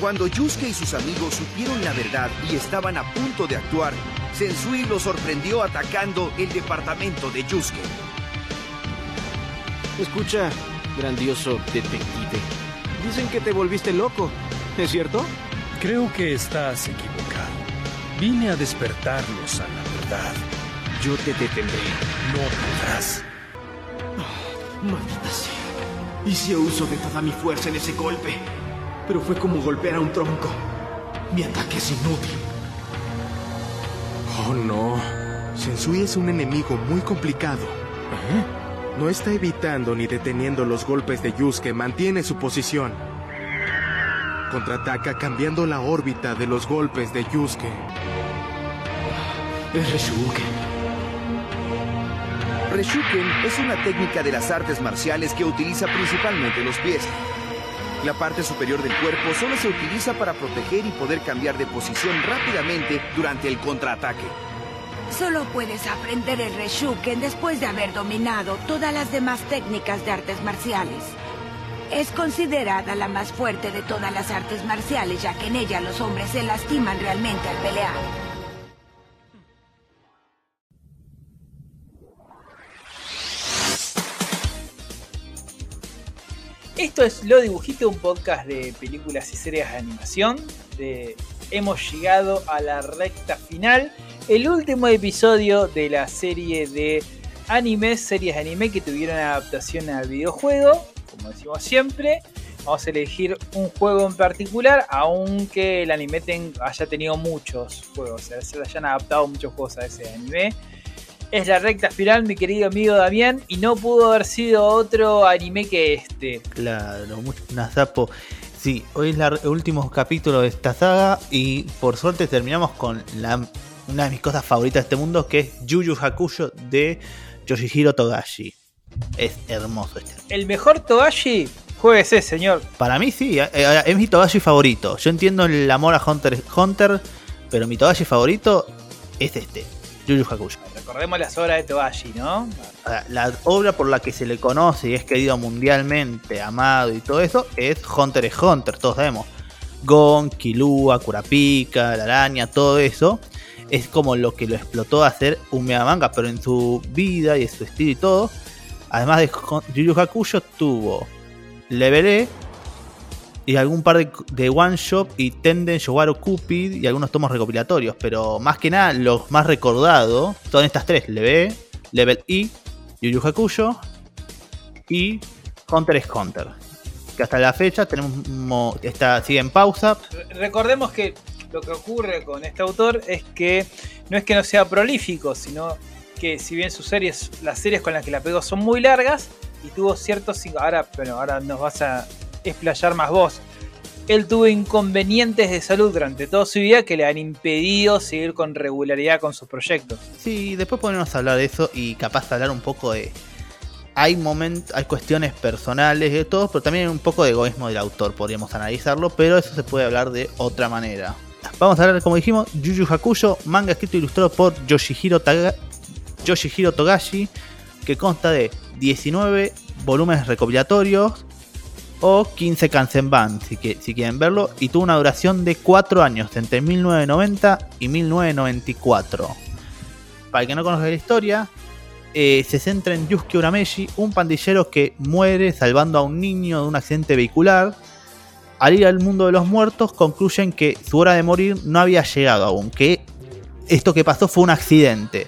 Cuando Yusuke y sus amigos supieron la verdad y estaban a punto de actuar, Sensui los sorprendió atacando el departamento de Yusuke. Escucha, grandioso detective. Dicen que te volviste loco, ¿es cierto? Creo que estás equivocado. Vine a despertarlos a la verdad. Yo te detendré. No podrás. Maldita sea. Hice uso de toda mi fuerza en ese golpe. Pero fue como golpear a un tronco. Mi ataque es inútil. Oh no. Sensui es un enemigo muy complicado. ¿Eh? No está evitando ni deteniendo los golpes de Yusuke, mantiene su posición. Contraataca cambiando la órbita de los golpes de Yusuke. Es Reshuken. Reshuken es una técnica de las artes marciales que utiliza principalmente los pies. La parte superior del cuerpo solo se utiliza para proteger y poder cambiar de posición rápidamente durante el contraataque. Solo puedes aprender el Reshuken después de haber dominado todas las demás técnicas de artes marciales. Es considerada la más fuerte de todas las artes marciales, ya que en ella los hombres se lastiman realmente al pelear. Esto es Lo Dibujito, un podcast de películas y series de animación. De- Hemos llegado a la recta final. El último episodio de la serie de animes, series de anime que tuvieron adaptación al videojuego. Como decimos siempre, vamos a elegir un juego en particular, aunque el anime ten- haya tenido muchos juegos, o sea, se hayan adaptado muchos juegos a ese anime. Es la recta final, mi querido amigo Damián, y no pudo haber sido otro anime que este. Claro, mu- Nazapo. Sí, hoy es la- el último capítulo de esta saga y por suerte terminamos con la, una de mis cosas favoritas de este mundo que es Yu Yu Hakusho de Yoshihiro Togashi. Es hermoso este. El mejor Togashi, jueguese, señor. Para mí sí, eh, eh, es mi Togashi favorito. Yo entiendo el amor a Hunter x Hunter, pero mi Togashi favorito es este, Yu Yu Hakusho. Recordemos las obras de Togashi, ¿no? La obra por la que se le conoce y es querido mundialmente, amado y todo eso, es Hunter x Hunter, todos sabemos. Gon, Killua, Kurapika, la araña, todo eso. Es como lo que lo explotó a hacer un mega manga, pero en su vida y en su estilo y todo. Además de Yu Yu Hakusho, tuvo Level E y algún par de, One Shot y Tenden Yowaru Cupid y algunos tomos recopilatorios. Pero más que nada, los más recordados son estas tres: Level Level E, Yu Yu y Hunter x Hunter. Que hasta la fecha tenemos mo- está, sigue en pausa. Re- Recordemos que lo que ocurre con este autor es que no es que no sea prolífico, sino que si bien sus series, las series con las que la pegó son muy largas y tuvo ciertos. Ahora, bueno, ahora nos vas a explayar más vos. Él tuvo inconvenientes de salud durante toda su vida que le han impedido seguir con regularidad con sus proyectos. Sí, después podemos hablar de eso y capaz hablar un poco de. Hay momentos, hay cuestiones personales de todo, pero también un poco de egoísmo del autor, podríamos analizarlo, pero eso se puede hablar de otra manera. Vamos a hablar, como dijimos, Yu Yu Hakusho, manga escrito e ilustrado por Yoshihiro, Taga- Yoshihiro Togashi, que consta de 19 volúmenes recopilatorios o 15 Kansenban, si, que- si quieren verlo, y tuvo una duración de 4 años, entre 1990 y 1994. Para el que no conozca la historia, eh, se centra en Yusuke Urameshi, un pandillero que muere salvando a un niño de un accidente vehicular. Al ir al mundo de los muertos, concluyen que su hora de morir no había llegado aún, que esto que pasó fue un accidente.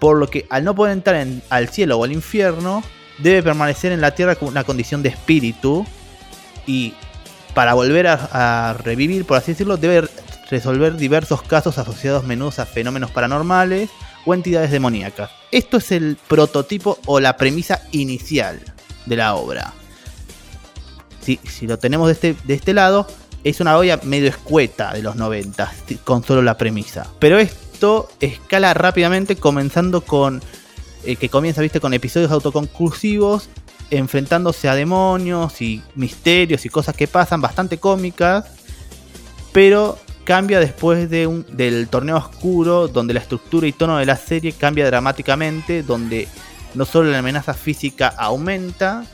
Por lo que al no poder entrar en- al cielo o al infierno, debe permanecer en la tierra con una condición de espíritu. Y para volver a, revivir, por así decirlo, debe resolver diversos casos asociados menudos a fenómenos paranormales o entidades demoníacas. Esto es el prototipo o la premisa inicial de la obra. Si, si lo tenemos de este, de este lado, es una olla medio escueta de los 90, con solo la premisa. Pero esto escala rápidamente, comenzando con. Eh, que comienza, viste, con episodios autoconclusivos, enfrentándose a demonios y misterios y cosas que pasan, bastante cómicas. Pero cambia después de un, del torneo oscuro, donde la estructura y tono de la serie cambia dramáticamente, donde no solo la amenaza física aumenta,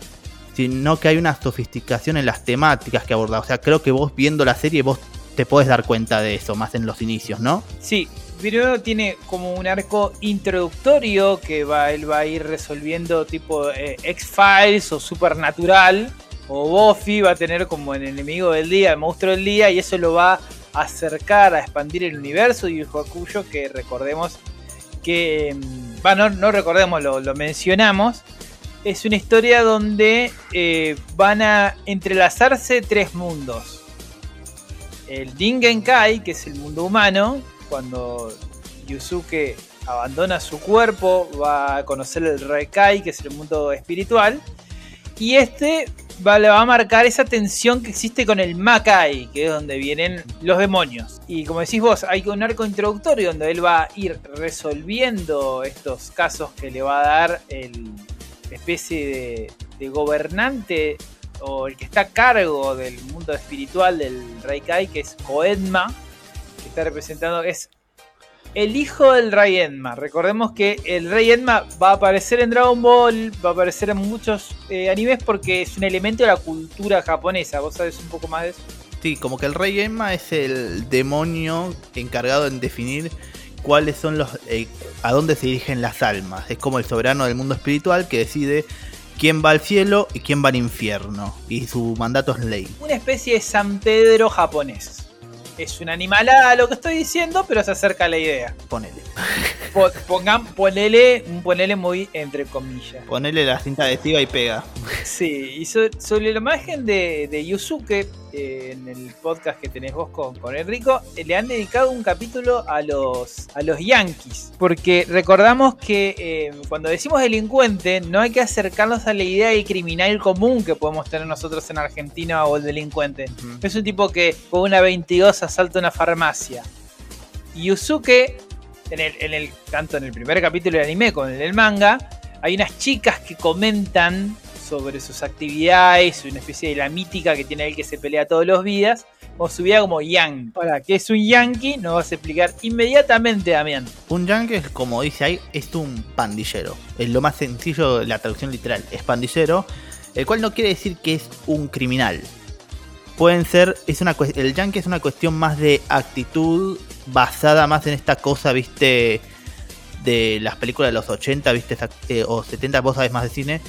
sino que hay una sofisticación en las temáticas que aborda. O sea, creo que vos viendo la serie vos te podés dar cuenta de eso más en los inicios, ¿no? Sí, primero tiene como un arco introductorio que va, él va a ir resolviendo tipo eh, X-Files o Supernatural. O Buffy va a tener como el enemigo del día, el monstruo del día, y eso lo va a acercar, a expandir el universo de Yu Yu Hakusho, que recordemos que, mm, bueno, no, no recordemos, lo, lo mencionamos, es una historia donde eh, van a entrelazarse tres mundos. El Dingenkai, que es el mundo humano, cuando Yusuke abandona su cuerpo, va a conocer el Reikai, que es el mundo espiritual. Y este va, le va a marcar esa tensión que existe con el Makai, que es donde vienen los demonios. Y como decís vos, hay un arco introductorio donde él va a ir resolviendo estos casos que le va a dar el especie de, de gobernante o el que está a cargo del mundo espiritual del Reikai, que es Koedma, que está representando, es el hijo del Rey Enma. Recordemos que el Rey Enma va a aparecer en Dragon Ball, va a aparecer en muchos eh, animes porque es un elemento de la cultura japonesa. ¿Vos sabés un poco más de eso? Sí, como que el rey Emma es el demonio encargado en definir cuáles son los eh, a dónde se dirigen las almas. Es como el soberano del mundo espiritual que decide quién va al cielo y quién va al infierno. Y su mandato es ley. Una especie de San Pedro japonés. Es un animalada lo que estoy diciendo, pero se acerca a la idea. Ponele. Po- pongan, ponele, muy entre comillas. Ponele la cinta adhesiva y pega. Sí, y so- sobre la imagen de, de Yusuke, eh, en el podcast que tenés vos con, con Enrico, eh, le han dedicado un capítulo a los, a los Yankees. Porque recordamos que eh, cuando decimos delincuente, no hay que acercarnos a la idea del criminal común que podemos tener nosotros en Argentina o el delincuente. Es un tipo que con una 22 asalta una farmacia. Yusuke, en el, en el, tanto en el primer capítulo del anime como en el manga, hay unas chicas que comentan sobre sus actividades, una especie de la mítica que tiene él que se pelea todos los días, o su vida como yankee. Ahora, ¿qué es un yankee? Nos vas a explicar inmediatamente, Damián. Un yankee, es, como dice ahí, es un pandillero. Es lo más sencillo la traducción literal. Es pandillero, el cual no quiere decir que es un criminal. Pueden ser, es una el yankee es una cuestión más de actitud basada más en esta cosa, viste, de las películas de los 80, viste, eh, o 70, vos sabés más de cine,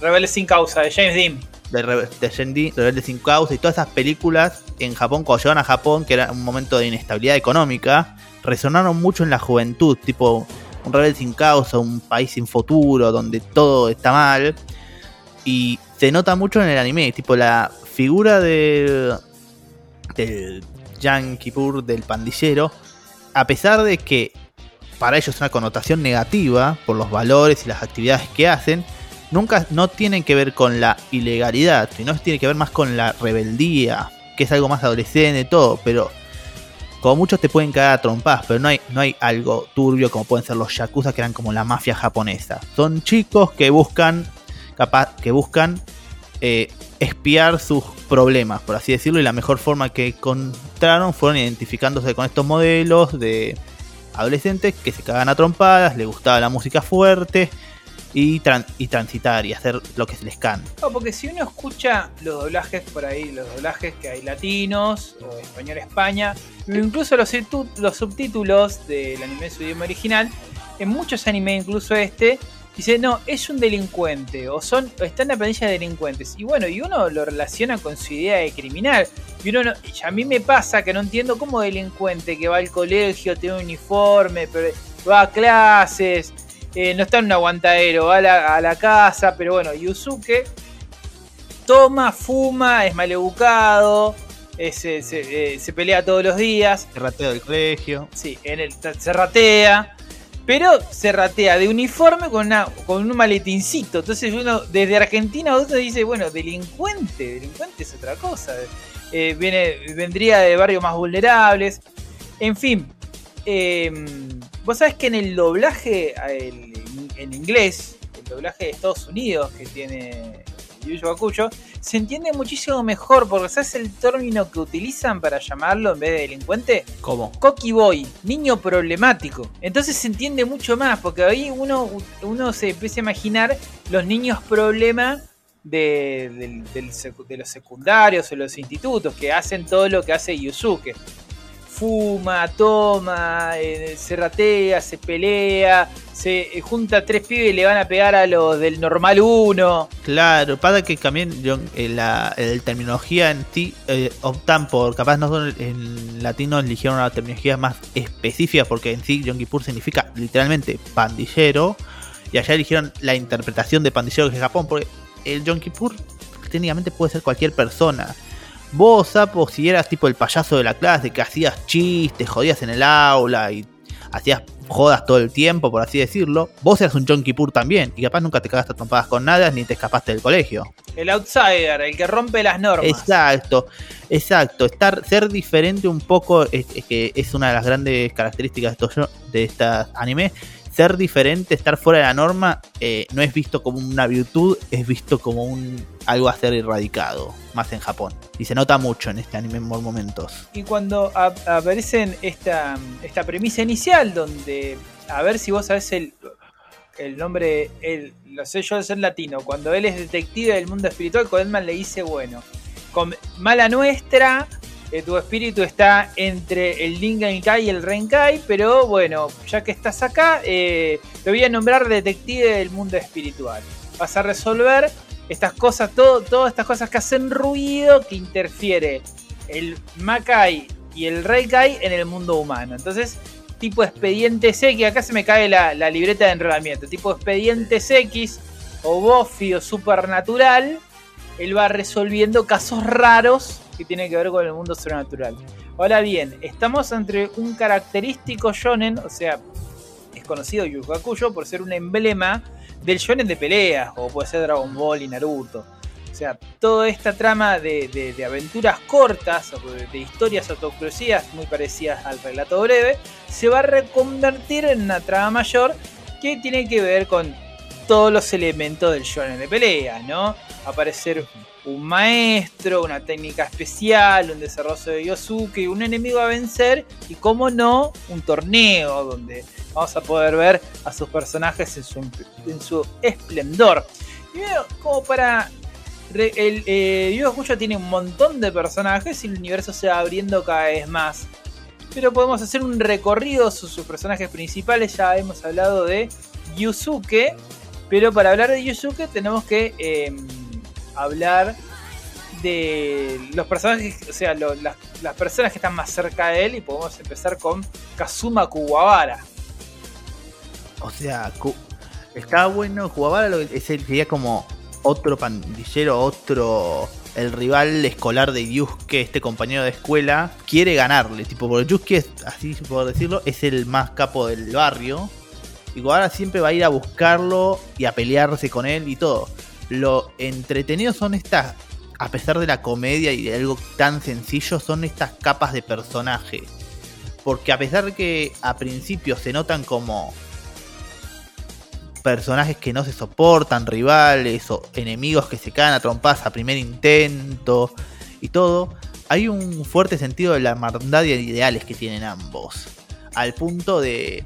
Rebelde sin causa, de James Dean. de, Rebe- de Gen D, Rebelde sin causa y todas esas películas en Japón, cuando llegaron a Japón, que era un momento de inestabilidad económica, resonaron mucho en la juventud, tipo un rebelde sin causa, un país sin futuro, donde todo está mal. Y se nota mucho en el anime, tipo la figura del, del yankee pur, del pandillero, a pesar de que para ellos es una connotación negativa por los valores y las actividades que hacen, nunca no tienen que ver con la ilegalidad, sino tiene que ver más con la rebeldía, que es algo más adolescente, todo, pero como muchos te pueden caer a trompadas, pero no hay, no hay algo turbio como pueden ser los yakuza que eran como la mafia japonesa. Son chicos que buscan, capaz, que buscan eh, espiar sus problemas, por así decirlo, y la mejor forma que encontraron fueron identificándose con estos modelos de adolescentes que se cagan a trompadas, les gustaba la música fuerte y, tran- y transitar y hacer lo que se les canta. No, porque si uno escucha los doblajes por ahí, los doblajes que hay latinos o español España, o incluso los subtítulos del anime en su idioma original, en muchos animes, incluso este, dice, no, es un delincuente, o son, o está en la planilla de delincuentes. Y bueno, y uno lo relaciona con su idea de criminal. Y uno no- y a mí me pasa que no entiendo cómo delincuente que va al colegio, tiene un uniforme, pero va a clases, eh, no está en un aguantadero, va a la, a la casa, pero bueno, Yusuke toma, fuma, es maleducado, es, se, se- eh, se pelea todos los días, El rateo del colegio. sí, en el, se ratea, pero se ratea de uniforme con, una, con un maletincito. Entonces uno desde Argentina uno dice, bueno, delincuente, delincuente es otra cosa. Eh, viene, vendría de barrios más vulnerables. En fin, eh, vos sabés que en el doblaje en inglés, el doblaje de Estados Unidos que tiene Yu Yu Hakusho, se entiende muchísimo mejor porque ¿sabes el término que utilizan para llamarlo en vez de delincuente? ¿Cómo? Cocky Boy, niño problemático. Entonces se entiende mucho más, porque ahí uno, uno se empieza a imaginar los niños problema de, de los secundarios o los institutos que hacen todo lo que hace Yusuke. Fuma, toma, eh, se ratea, se pelea, se eh, junta tres pibes y le van a pegar a los del normal 1. Claro, pasa que también yo, eh, la terminología en eh, optan por, capaz nosotros en latino eligieron una terminología más específica porque en sí Yom Kippur significa literalmente pandillero y allá eligieron la interpretación de pandillero que es Japón porque el Yom Kippur técnicamente puede ser cualquier persona. Vos, Sapo, si eras tipo el payaso de la clase que hacías chistes, jodías en el aula y hacías jodas todo el tiempo, por así decirlo, vos eras un Yom Kippur también, y capaz nunca te cagaste trompadas con nada ni te escapaste del colegio. El outsider, el que rompe las normas. Exacto, exacto. Estar, ser diferente un poco es, es que es una de las grandes características de estos, de estas animes. Ser diferente, estar fuera de la norma, eh, no es visto como una virtud, es visto como un algo a ser erradicado, más en Japón. Y se nota mucho en este anime por momentos. Y cuando ap- aparece esta, esta premisa inicial, donde a ver si vos sabés el, el nombre, el, lo sé yo, en latino. Cuando él es detective del mundo espiritual, Coleman le dice: Bueno, con mala nuestra, eh, tu espíritu está entre el Lingenkai y el Renkai, pero bueno, ya que estás acá, eh, te voy a nombrar detective del mundo espiritual. Vas a resolver estas cosas, todo, todas estas cosas que hacen ruido, que interfiere el Makai y el Reikai en el mundo humano. Entonces, tipo expedientes X, acá se me cae la, la libreta de enrolamiento, tipo expedientes X o Buffy o Supernatural, él va resolviendo casos raros que tienen que ver con el mundo sobrenatural. Ahora bien, estamos entre un característico shonen, o sea, es conocido Yu Hakusho por ser un emblema del shonen de peleas, como puede ser Dragon Ball y Naruto. O sea, toda esta trama de, aventuras cortas, o de, de historias autoconclusivas muy parecidas al relato breve, se va a reconvertir en una trama mayor que tiene que ver con todos los elementos del shonen de pelea, ¿no? Aparecer un maestro, una técnica especial, un desarrollo de Yosuke, un enemigo a vencer y, como no, un torneo donde vamos a poder ver a sus personajes en su, en su esplendor. Y bueno, como para el eh, Hakusho tiene un montón de personajes y el universo se va abriendo cada vez más. Pero podemos hacer un recorrido sus, sus personajes principales. Ya hemos hablado de Yusuke. Pero para hablar de Yusuke tenemos que eh, hablar de los personajes, o sea, las, personas que están más cerca de él. Y podemos empezar con Kazuma Kuwabara. O sea, está bueno. Kuwabara lo- el, sería como otro pandillero, otro. El rival escolar de Yusuke, este compañero de escuela, quiere ganarle. Tipo, porque Yusuke, así por decirlo, es el más capo del barrio. Y Kuwabara siempre va a ir a buscarlo y a pelearse con él y todo. Lo entretenido son estas, a pesar de la comedia y de algo tan sencillo, son estas capas de personaje. Porque a pesar de que a principio se notan como personajes que no se soportan, rivales o enemigos que se caen a trompadas a primer intento y todo, hay un fuerte sentido de la hermandad y de ideales que tienen ambos. Al punto de,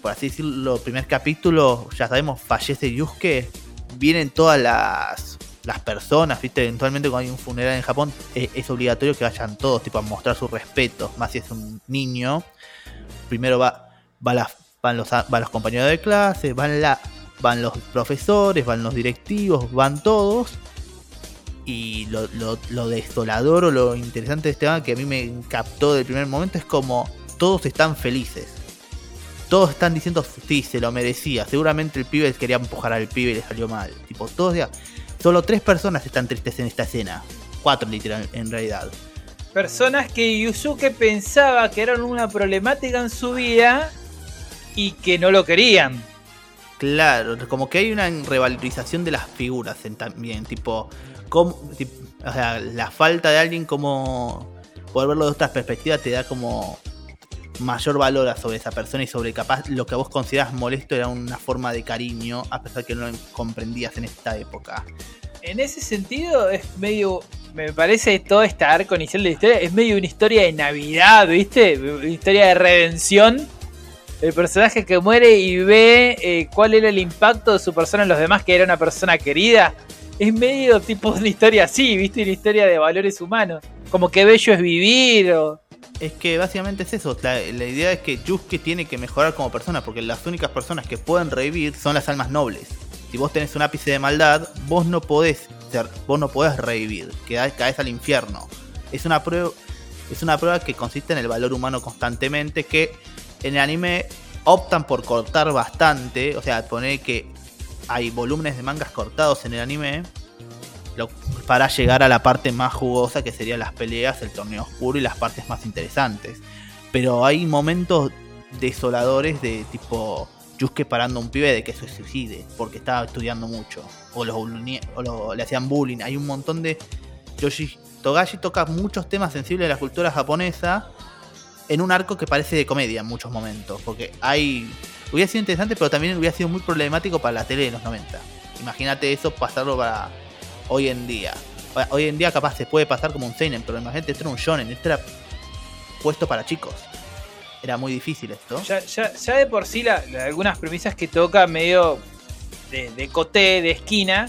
por así decirlo, primer capítulo, ya sabemos, fallece Yusuke, vienen todas las, las personas, ¿viste? Eventualmente cuando hay un funeral en Japón eh, es obligatorio que vayan todos, tipo, a mostrar su respeto, más si es un niño. Primero va, van, los, van los compañeros de clase, van, la, van los profesores, van los directivos, van todos. Y lo, lo, lo desolador o lo interesante de este tema que a mí me captó del primer momento es como todos están felices. Todos están diciendo, sí, se lo merecía. Seguramente el pibe quería empujar al pibe y le salió mal. Tipo, todos ya. Solo tres personas están tristes en esta escena. Cuatro, literal, en realidad. Personas que Yusuke pensaba que eran una problemática en su vida y que no lo querían. Claro, como que hay una revalorización de las figuras en también, tipo, como, o sea, la falta de alguien como poder verlo de otras perspectivas te da como mayor valor a sobre esa persona y sobre capaz lo que vos consideras molesto era una forma de cariño, a pesar que no lo comprendías en esta época. En ese sentido es medio, me parece todo este arco inicial de la historia es medio una historia de Navidad, ¿viste? Una historia de redención el personaje que muere y ve eh, cuál era el impacto de su persona en los demás, que era una persona querida. Es medio tipo una historia así, ¿viste? Una historia de valores humanos. Como que bello es vivir o... Es que básicamente es eso. La, idea es que Yusuke tiene que mejorar como persona, porque las únicas personas que pueden revivir son las almas nobles. Si vos tenés un ápice de maldad, vos no podés ser, vos no podés revivir, quedás, caes al infierno. Es una prueba, es una prueba que consiste en el valor humano constantemente, que en el anime optan por cortar bastante, o sea, poner que hay volúmenes de mangas cortados en el anime para llegar a la parte más jugosa que serían las peleas, el torneo oscuro y las partes más interesantes. Pero hay momentos desoladores de tipo Yusuke parando a un pibe de que se suicide porque estaba estudiando mucho o lo- le hacían bullying. Hay un montón de Yoshi Togashi toca muchos temas sensibles de la cultura japonesa en un arco que parece de comedia en muchos momentos, porque hay hubiera sido interesante, pero también hubiera sido muy problemático para la tele de los 90. Imagínate eso pasarlo para hoy en día. Hoy en día capaz se puede pasar como un seinen, pero imagínate esto era un shonen, esto era puesto para chicos. Era muy difícil esto. Ya, ya, ya de por sí la- algunas premisas que toca medio de, de coté, de esquina,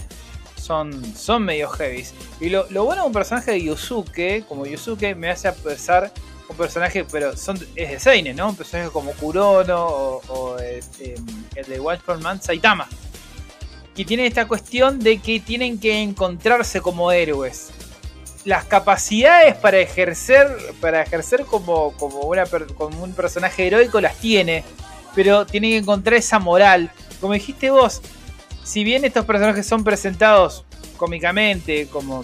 son, son medio heavies. Y lo, lo bueno de un personaje de Yusuke, como Yusuke, me hace pensar un personaje, pero son es de Seinen, ¿no? Un personaje como Kurono o, o, este, el de Punch Man Saitama. Que tienen esta cuestión de que tienen que encontrarse como héroes. Las capacidades para ejercer, para ejercer como, como, un personaje heroico las tiene, pero tienen que encontrar esa moral. Como dijiste vos, si bien estos personajes son presentados cómicamente como,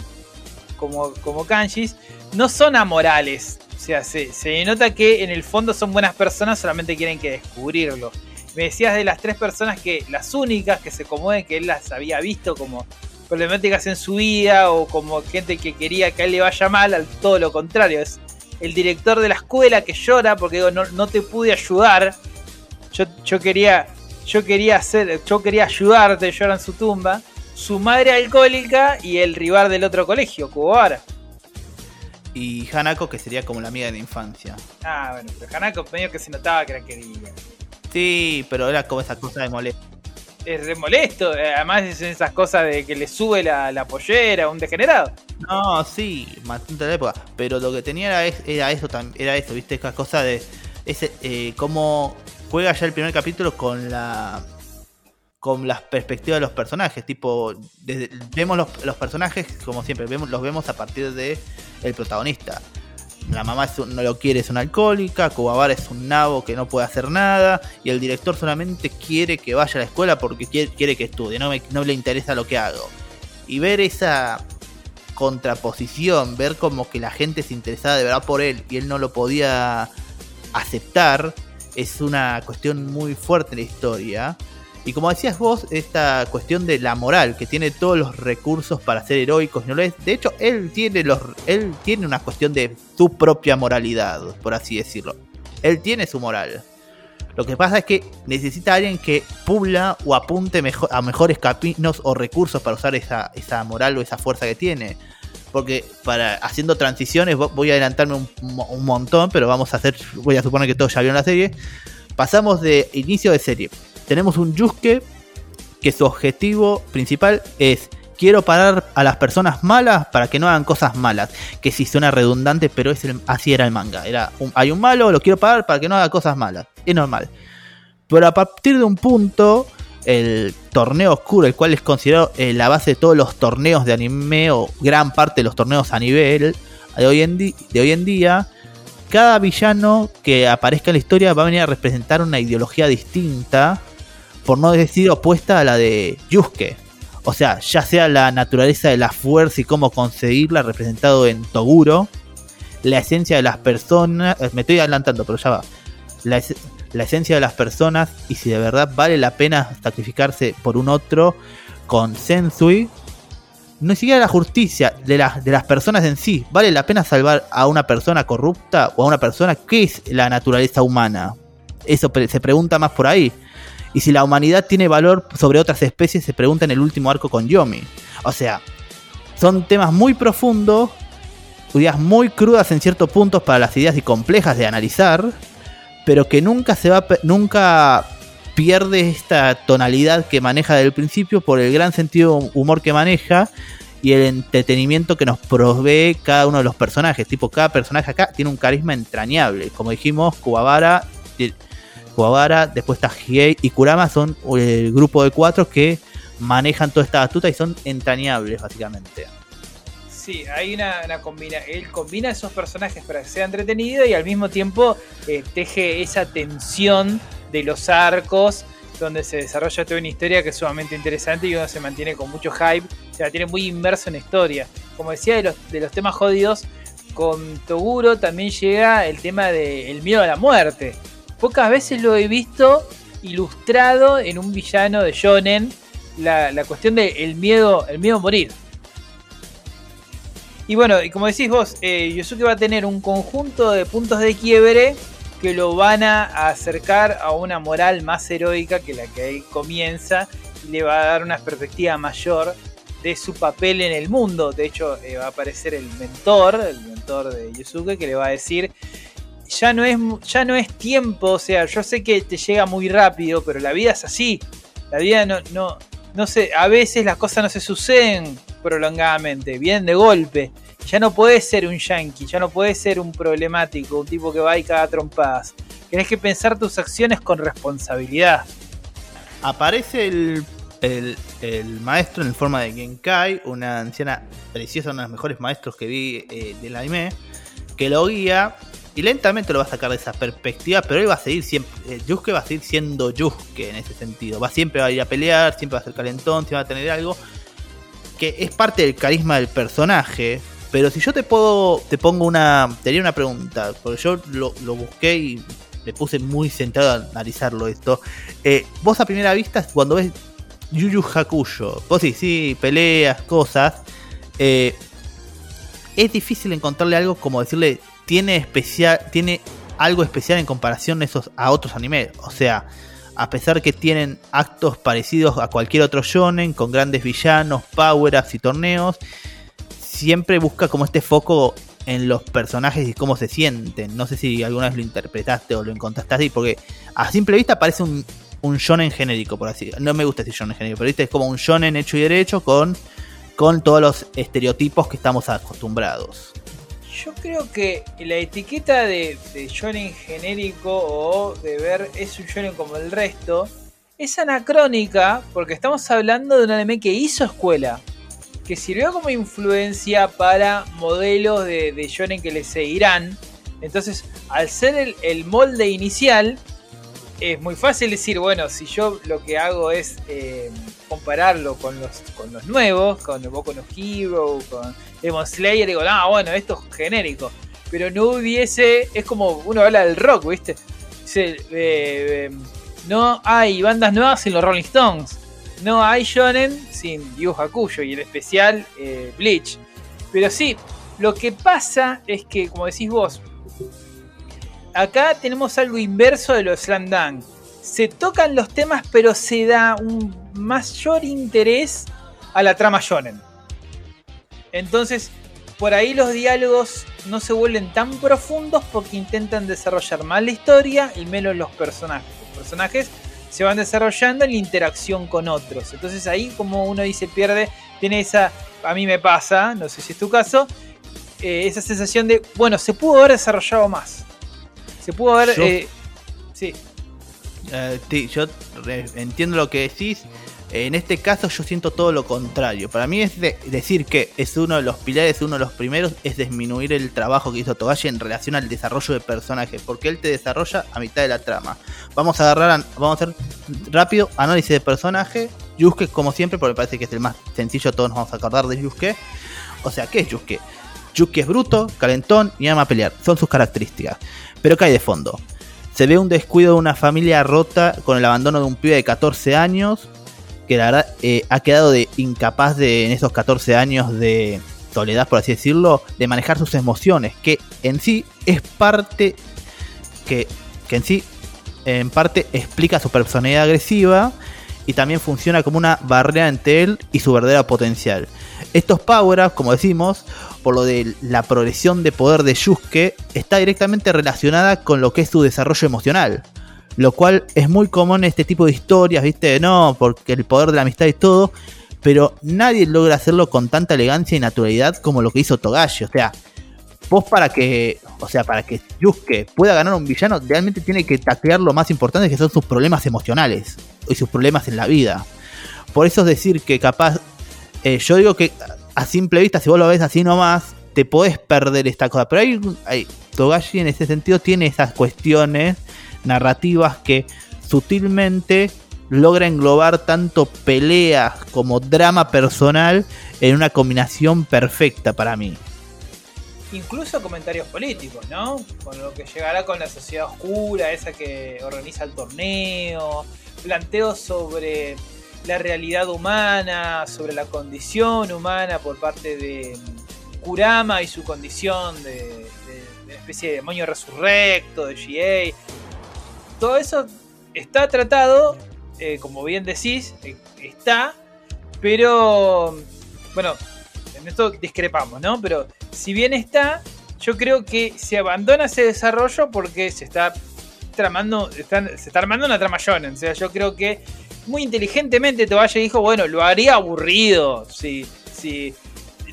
como, como kanjis, no son amorales. O sea, se, se nota que en el fondo son buenas personas, solamente quieren que descubrirlo. Me decías de las tres personas que las únicas que se conmueven, que él las había visto como problemáticas en su vida o como gente que quería que a él le vaya mal, al todo lo contrario. Es el director de la escuela que llora porque digo, no, no te pude ayudar. Yo, yo quería yo quería hacer, yo quería ayudarte, llora en su tumba. Su madre alcohólica y el rival del otro colegio, Kubara. Y Hanako, que sería como la amiga de la infancia. Ah, bueno, pero Hanako medio que se notaba que la quería. Sí, pero era como esa cosa de molesto. Es re molesto, eh, además es esas cosas de que le sube la, la pollera, un degenerado. No, sí, de la época. Pero lo que tenía era, es- era eso también, era eso, viste, esa cosa de ese, eh, cómo juega ya el primer capítulo con la con las perspectivas de los personajes, tipo, desde- vemos los, los personajes como siempre, vemos, los vemos a partir de el protagonista. La mamá es no lo quiere, es una alcohólica, Kuwabara es un nabo que no puede hacer nada, y el director solamente quiere que vaya a la escuela porque quiere, quiere que estudie, no, me- no le interesa lo que hago. Y ver esa contraposición, ver como que la gente se interesaba de verdad por él y él no lo podía aceptar, es una cuestión muy fuerte en la historia. Y como decías vos, esta cuestión de la moral, que tiene todos los recursos para ser heroicos, ¿no lo es? De hecho, él tiene, los, él tiene una cuestión de su propia moralidad, por así decirlo. Él tiene su moral. Lo que pasa es que necesita alguien que pula o apunte a mejores caminos o recursos para usar esa, esa moral o esa fuerza que tiene. Porque para haciendo transiciones, vo- voy a adelantarme un, un montón, pero vamos a hacer, voy a suponer que todos ya vieron la serie. Pasamos de inicio de serie. Tenemos un Yusuke que su objetivo principal es quiero parar a las personas malas para que no hagan cosas malas. Que sí suena redundante, pero es el- así era el manga. Era hay un malo, lo quiero parar para que no haga cosas malas. Es normal. Pero a partir de un punto, el torneo oscuro, el cual es considerado eh, la base de todos los torneos de anime o gran parte de los torneos a nivel de hoy en, de hoy en día, cada villano que aparezca en la historia va a venir a representar una ideología distinta, por no decir opuesta a la de Yusuke. O sea, ya sea la naturaleza de la fuerza y cómo conseguirla, representado en Toguro, la esencia de las personas, eh, me estoy adelantando, pero ya va. La, es- la esencia de las personas y si de verdad vale la pena sacrificarse por un otro con Sensui. No siquiera la justicia de, las de las personas en sí. ¿Vale la pena salvar a una persona corrupta o a una persona? ¿Qué es la naturaleza humana? Eso se pregunta más por ahí. Y si la humanidad tiene valor sobre otras especies, se pregunta en el último arco con Yomi. O sea, son temas muy profundos, ideas muy crudas en ciertos puntos para las ideas y complejas de analizar, pero que nunca se va nunca pierde esta tonalidad que maneja desde el principio por el gran sentido humor que maneja y el entretenimiento que nos provee cada uno de los personajes. Tipo, cada personaje acá tiene un carisma entrañable. Como dijimos, Kuwabara, ti- Kuwabara después está Higei y Kurama son el grupo de cuatro que manejan toda esta batuta y son entrañables, básicamente. Sí, hay una, una combina. Él combina esos personajes para que sea entretenido y al mismo tiempo eh, teje esa tensión de los arcos donde se desarrolla toda una historia que es sumamente interesante y uno se mantiene con mucho hype, se la tiene muy inmerso en la historia. Como decía de los, de los temas jodidos, con Toguro también llega el tema del miedo a la muerte. Pocas veces lo he visto ilustrado en un villano de Shonen, la, la cuestión del miedo, el miedo a morir. Y bueno, y como decís vos, eh, Yosuke va a tener un conjunto de puntos de quiebre que lo van a acercar a una moral más heroica que la que él comienza y le va a dar una perspectiva mayor de su papel en el mundo. De hecho, eh, va a aparecer el mentor, el mentor de Yosuke, que le va a decir, ya no, es, ya no es tiempo, o sea, yo sé que te llega muy rápido, pero la vida es así. La vida no, no, no sé, a veces las cosas no se suceden prolongadamente, vienen de golpe. Ya no puedes ser un yankee, ya no puedes ser un problemático, un tipo que va y caga trompadas. Tenés que pensar tus acciones con responsabilidad. Aparece el, el- el maestro en forma de Genkai, una anciana preciosa, uno de los mejores maestros que vi eh, del anime, que lo guía y lentamente lo va a sacar de esa perspectiva, pero él va a seguir siempre, eh, Yusuke va a seguir siendo Yusuke en ese sentido, va siempre va a ir a pelear, siempre va a ser calentón, siempre va a tener algo que es parte del carisma del personaje. Pero si yo te puedo, te pongo una, te haría una pregunta, porque yo lo, busqué y me puse muy centrado a analizarlo esto. Eh, vos a primera vista, cuando ves Yu Yu Hakusho, vos sí, sí, peleas, cosas, eh, es difícil encontrarle algo como decirle, tiene, especial, tiene algo especial en comparación a, esos, a otros animes. O sea, a pesar que tienen actos parecidos a cualquier otro shonen, con grandes villanos, power-ups y torneos, siempre busca como este foco en los personajes y cómo se sienten. No sé si alguna vez lo interpretaste o lo encontraste así, porque a simple vista parece un, un shonen genérico, por así No me gusta decir shonen genérico, pero es como un shonen hecho y derecho con, con todos los estereotipos que estamos acostumbrados. Yo creo que la etiqueta de, de shonen genérico o de ver es un shonen como el resto es anacrónica porque estamos hablando de un anime que hizo escuela, que sirvió como influencia para modelos de, de shonen que le seguirán. Entonces, al ser el, molde inicial, es muy fácil decir, bueno, si yo lo que hago es eh, compararlo con los, con los nuevos, con Boku no Hero, con Demon Slayer, digo, ah, bueno, esto es genérico. Pero no hubiese, es como uno habla del rock, ¿viste? Eh, eh, no hay bandas nuevas sin los Rolling Stones. No hay shonen sin Yu Hakusho y en especial eh, Bleach. Pero sí, lo que pasa es que, como decís vos, acá tenemos algo inverso de los Slam Dunk. Se tocan los temas, pero se da un mayor interés a la trama shonen. Entonces, por ahí los diálogos no se vuelven tan profundos porque intentan desarrollar más la historia y menos los personajes. Los personajes se van desarrollando en la interacción con otros. Entonces ahí como uno dice pierde, tiene esa, a mí me pasa, no sé si es tu caso, eh, esa sensación de, bueno, se pudo haber desarrollado más. Se pudo haber... Yo- eh, sí. Eh, sí, yo entiendo lo que decís. En este caso yo siento todo lo contrario. Para mí es de- decir que es uno de los pilares, uno de los primeros, es disminuir el trabajo que hizo Togashi en relación al desarrollo de personajes, porque él te desarrolla a mitad de la trama. Vamos a agarrar, vamos a hacer rápido análisis de personaje. Yusuke como siempre, porque me parece que es el más sencillo, todos nos vamos a acordar de Yusuke. O sea, ¿qué es Yusuke? Yusuke es bruto, calentón y ama pelear. Son sus características. Pero ¿qué hay de fondo? Se ve un descuido de una familia rota con el abandono de un pibe de 14 años que la verdad eh, ha quedado de incapaz de en esos 14 años de soledad, por así decirlo, de manejar sus emociones, que en sí es parte que, que en sí en parte explica su personalidad agresiva y también funciona como una barrera entre él y su verdadero potencial. Estos power-ups, como decimos, por lo de la progresión de poder de Yusuke, está directamente relacionada con lo que es su desarrollo emocional. Lo cual es muy común en este tipo de historias, ¿viste? No, porque el poder de la amistad y todo. Pero nadie logra hacerlo con tanta elegancia y naturalidad como lo que hizo Togashi. O sea, vos para que, o sea, para que Yusuke pueda ganar a un villano, realmente tiene que taclear lo más importante que son sus problemas emocionales y sus problemas en la vida. Por eso es decir que capaz, eh, yo digo que a simple vista, si vos lo ves así nomás, te podés perder esta cosa. Pero hay, hay Togashi en ese sentido tiene esas cuestiones narrativas que sutilmente logra englobar tanto peleas como drama personal en una combinación perfecta para mí. Incluso comentarios políticos, ¿no? Con lo que llegará con la sociedad oscura, esa que organiza el torneo, planteos sobre la realidad humana, sobre la condición humana por parte de Kurama y su condición de, de especie de demonio resurrecto, de GA. Todo eso está tratado, eh, como bien decís, eh, está, pero bueno, en esto discrepamos, ¿no? Pero si bien está, yo creo que se abandona ese desarrollo porque se está tramando, se está armando una trama. O sea, yo creo que muy inteligentemente Toballe dijo, bueno, lo haría aburrido si, si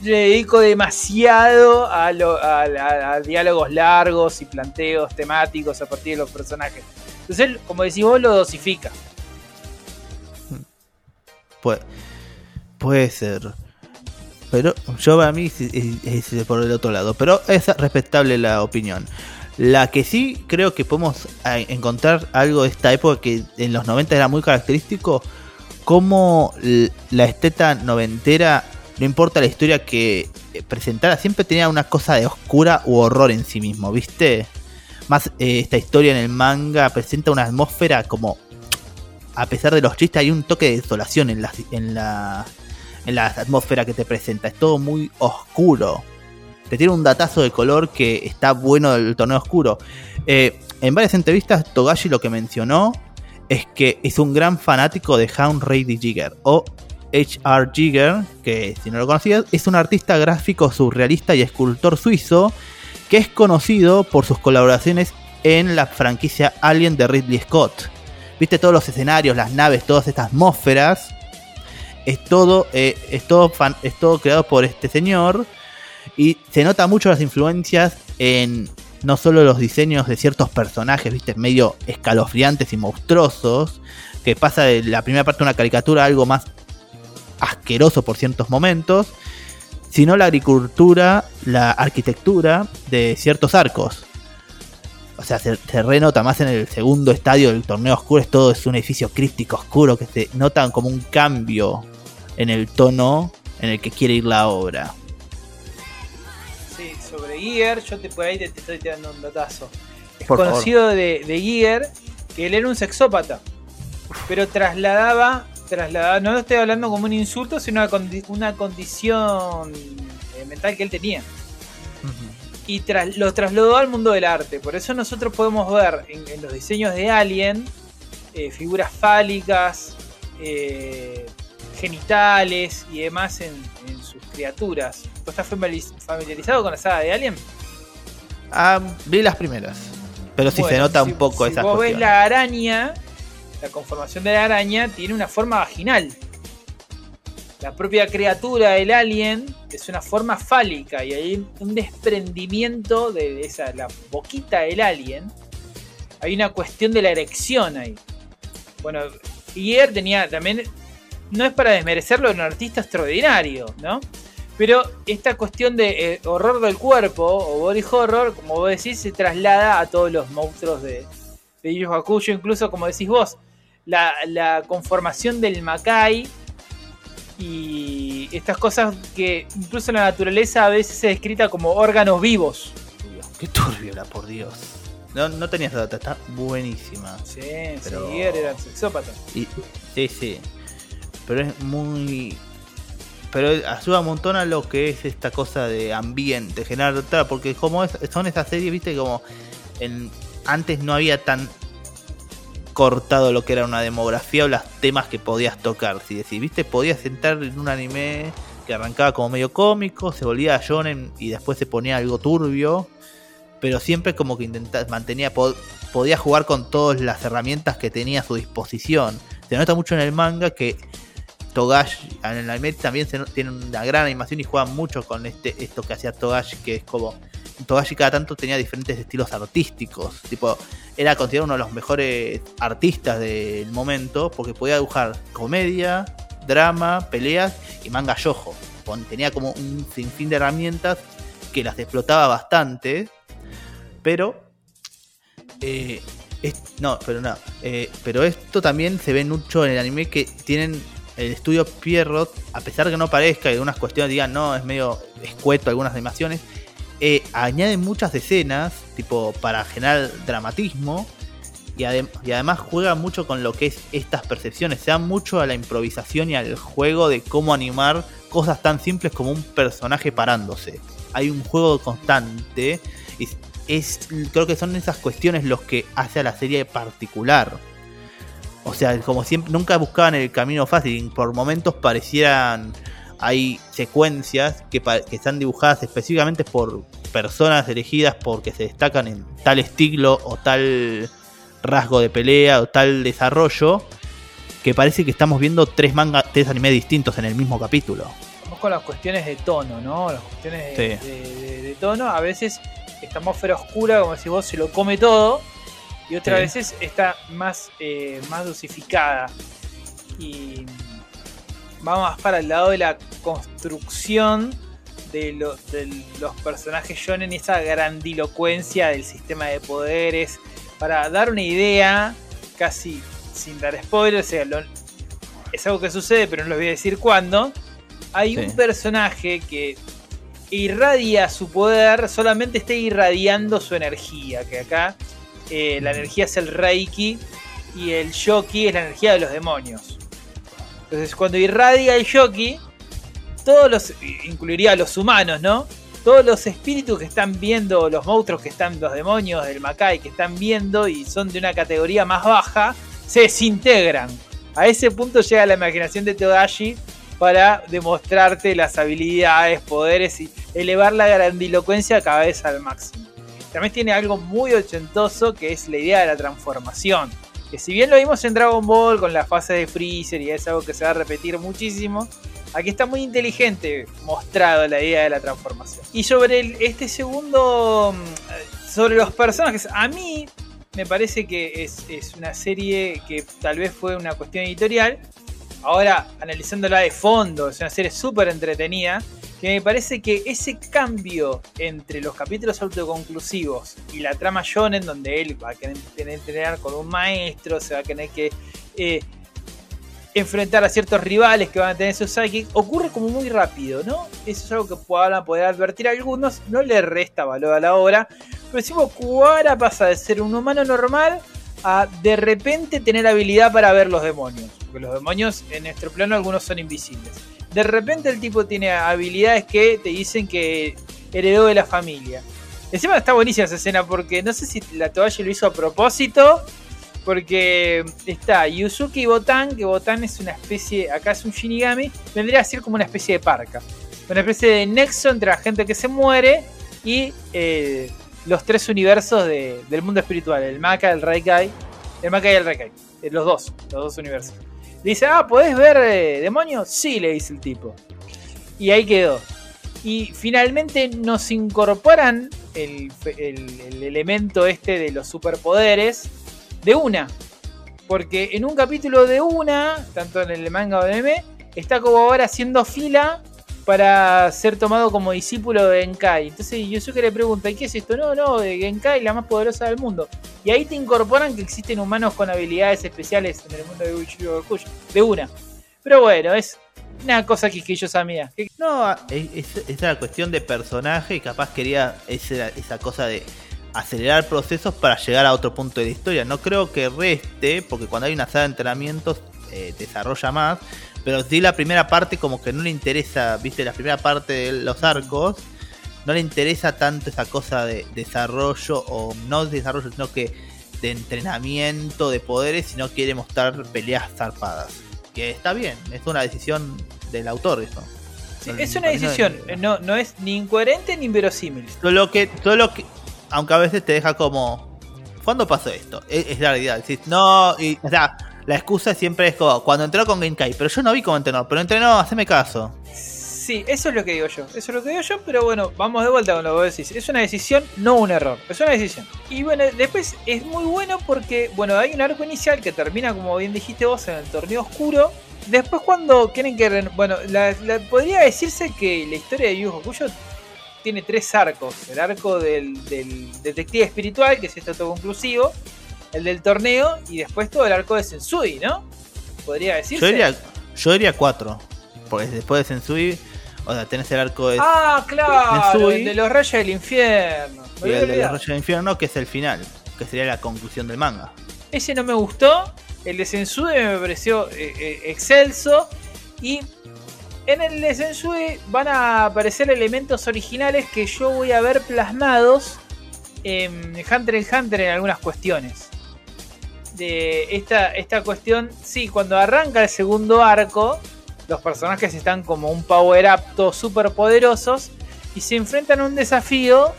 le dedico demasiado a, lo, a, diálogos largos y planteos temáticos a partir de los personajes. Entonces como decís vos, lo dosifica. Puede, puede ser. Pero yo a mí es, por el otro lado. Pero es respetable la opinión. La que sí creo que podemos encontrar algo de esta época que en los 90 era muy característico. Como la esteta noventera, no importa la historia que presentara, siempre tenía una cosa de oscura u horror en sí mismo, ¿viste? Más eh, esta historia en el manga presenta una atmósfera como, a pesar de los chistes, hay un toque de desolación en la, en la, en la atmósfera que te presenta. Es todo muy oscuro te tiene un datazo de color que está bueno del torneo oscuro. Eh, en varias entrevistas, Togashi lo que mencionó es que es un gran fanático de Hound Rady Jigger o H.R. Jigger, que si no lo conocías, es un artista gráfico surrealista y escultor suizo que es conocido por sus colaboraciones en la franquicia Alien de Ridley Scott. Viste todos los escenarios, las naves, todas estas atmósferas. Es todo, eh, es todo, fan, es todo creado por este señor. Y se nota mucho las influencias en no solo los diseños de ciertos personajes, viste, medio escalofriantes y monstruosos, que pasa de la primera parte de una caricatura algo más asqueroso por ciertos momentos, sino la agricultura, la arquitectura de ciertos arcos. O sea, se, se, renota más en el segundo estadio del torneo oscuro, es todo es un edificio crístico oscuro que se notan como un cambio en el tono en el que quiere ir la obra sobre Giger, yo te por ahí te, te estoy tirando un datazo. Es por conocido de, de, Giger que él era un sexópata, pero trasladaba, trasladaba, no lo estoy hablando como un insulto, sino una, condi una condición eh, mental que él tenía. Uh -huh. Y tras, lo trasladó al mundo del arte. Por eso nosotros podemos ver en, en los diseños de Alien eh, figuras fálicas, eh, genitales y demás en, en sus criaturas. ¿Vos estás familiarizado con la saga de Alien? Ah, vi las primeras. Pero sí bueno, se nota si, un poco si esa vos ves la araña, la conformación de la araña tiene una forma vaginal. La propia criatura del alien es una forma fálica y hay un desprendimiento de esa, la boquita del alien. Hay una cuestión de la erección ahí. Bueno, Gier tenía también, no es para desmerecerlo, era un artista extraordinario, ¿no? Pero esta cuestión de eh, horror del cuerpo o body horror, como vos decís, se traslada a todos los monstruos de, de Yu incluso como decís vos, la, la, conformación del Makai y estas cosas que incluso la naturaleza a veces se descrita como órganos vivos. Dios, qué turbio, la por Dios. No, no tenías data, está buenísima. Sí, pero... sí, era sexópata. Y, sí, sí. Pero es muy pero ayuda un montón a lo que es esta cosa de ambiente, generar porque como es, son esas series, viste, como en, antes no había tan cortado lo que era una demografía o los temas que podías tocar. Si decís, viste, podías sentar en un anime que arrancaba como medio cómico, se volvía shonen y después se ponía algo turbio, pero siempre como que intentaba, mantenía, podía jugar con todas las herramientas que tenía a su disposición. Se nota mucho en el manga que Togashi, en el anime también se, tiene una gran animación y juega mucho con este esto que hacía Togashi, que es como Togashi cada tanto tenía diferentes estilos artísticos, tipo era considerado uno de los mejores artistas del momento porque podía dibujar comedia, drama, peleas y manga yojo. Tenía como un sinfín de herramientas que las explotaba bastante, pero eh, no, pero no, eh, pero esto también se ve mucho en el anime que tienen el estudio Pierrot, a pesar que no parezca y algunas cuestiones digan no, es medio escueto algunas animaciones, eh, añade muchas escenas, tipo para generar dramatismo, y, además juega mucho con lo que es estas percepciones, se da mucho a la improvisación y al juego de cómo animar cosas tan simples como un personaje parándose. Hay un juego constante es, creo que son esas cuestiones los que hace a la serie particular. O sea, como siempre, nunca buscaban el camino fácil, por momentos parecieran hay secuencias que, están dibujadas específicamente por personas elegidas porque se destacan en tal estilo o tal rasgo de pelea o tal desarrollo que parece que estamos viendo tres mangas, tres animes distintos en el mismo capítulo. Vamos con las cuestiones de tono, ¿no? Las cuestiones de, tono. A veces esta atmósfera oscura, como decís vos, se lo come todo. Y otras veces está más, eh, más dosificada. Y va más para el lado de la construcción de, los personajes shonen y esa grandilocuencia del sistema de poderes. Para dar una idea, casi sin dar spoilers, es algo que sucede, pero no les voy a decir cuándo. Hay un personaje que irradia su poder, solamente está irradiando su energía. Que acá eh, la energía es el Reiki y el Shoki es la energía de los demonios. Entonces, cuando irradia el Shoki, todos los, incluiría a los humanos, ¿no? Todos los espíritus que están viendo, los monstruos que están, los demonios del Makai que están viendo y son de una categoría más baja, se desintegran. A ese punto llega la imaginación de Togashi para demostrarte las habilidades, poderes y elevar la grandilocuencia cada vez al máximo. También tiene algo muy ochentoso que es la idea de la transformación que si bien lo vimos en Dragon Ball con la fase de Freezer y es algo que se va a repetir muchísimo, aquí está muy inteligente mostrado la idea de la transformación. Y sobre este segundo, mm, sobre los personajes, a mí me parece que es, es una serie que tal vez fue una cuestión editorial. Ahora, analizándola de fondo, es una serie súper entretenida que me parece que ese cambio entre los capítulos autoconclusivos y la trama shonen, donde él va a tener que entrenar con un maestro, se va a tener que eh, enfrentar a ciertos rivales que van a tener su psychic, ocurre como muy rápido, ¿no? Eso es algo que puedan poder advertir a algunos, no le resta valor a la obra, pero decimos, Kuara pasa de ser un humano normal a de repente tener habilidad para ver los demonios, porque los demonios en nuestro plano algunos son invisibles de repente el tipo tiene habilidades que te dicen que heredó de la familia. Encima está buenísima esa escena porque no sé si la toalla lo hizo a propósito. Porque está Yuzuki y Botan, que Botan es una especie, acá es un Shinigami, vendría a ser como una especie de parca. Una especie de nexo entre la gente que se muere y eh, los tres universos del mundo espiritual, el Maka, el Reikai, el Maka y el Reikai, eh, los dos, los dos universos dice, ah, ¿podés ver eh, demonios? Sí, le dice el tipo. Y ahí quedó. Y finalmente nos incorporan el, elemento este de los superpoderes de una. Porque en un capítulo de una, tanto en el manga o en el anime, está como ahora haciendo fila para ser tomado como discípulo de Genkai. Entonces Yusuke le pregunta, ¿y qué es esto? No, no, Genkai, la más poderosa del mundo. Y ahí te incorporan que existen humanos con habilidades especiales en el mundo de Uchiyo de una. Pero bueno, es una cosa quisquillosa mía. No, es, es la cuestión de personaje y capaz quería esa, esa cosa de acelerar procesos para llegar a otro punto de la historia. No creo que reste, porque cuando hay una sala de entrenamientos eh, desarrolla más, pero sí la primera parte como que no le interesa, viste, la primera parte de los arcos, no le interesa tanto esa cosa de desarrollo o no desarrollo, sino que de entrenamiento de poderes, sino quiere mostrar peleas zarpadas. Que está bien, es una decisión del autor eso. Sí, es una decisión, no, no es ni incoherente ni inverosímil. Todo lo que, todo lo que, aunque a veces te deja como, ¿cuándo pasó esto? Es, es la realidad. Decís, no, y, o sea, la excusa siempre es como, cuando entró con Genkai, pero yo no vi cómo entrenó, pero entrenó, haceme caso. Sí, eso es lo que digo yo. Eso es lo que digo yo, pero bueno, vamos de vuelta con lo que vos decís. Es una decisión, no un error. Es una decisión. Y bueno, después es muy bueno porque, bueno, hay un arco inicial que termina, como bien dijiste vos, en el torneo oscuro. Después cuando quieren que... Bueno, podría decirse que la historia de Yu Hakusho tiene tres arcos. El arco del, del detective espiritual, que es este autoconclusivo. El del torneo y después todo el arco de Sensui, ¿no? Podría decirse. Yo diría, yo diría cuatro, porque después de Sensui, o sea, tenés el arco de... Ah, claro, Sensui. el de los rayos del infierno. Y el de los rayos del infierno, que es el final, que sería la conclusión del manga. Ese no me gustó. El de Sensui me pareció eh, eh, excelso. Y en el de Sensui van a aparecer elementos originales que yo voy a ver plasmados en Hunter x Hunter en algunas cuestiones. Esta, esta cuestión, sí, cuando arranca el segundo arco, los personajes están como un power up todos super poderosos y se enfrentan a un desafío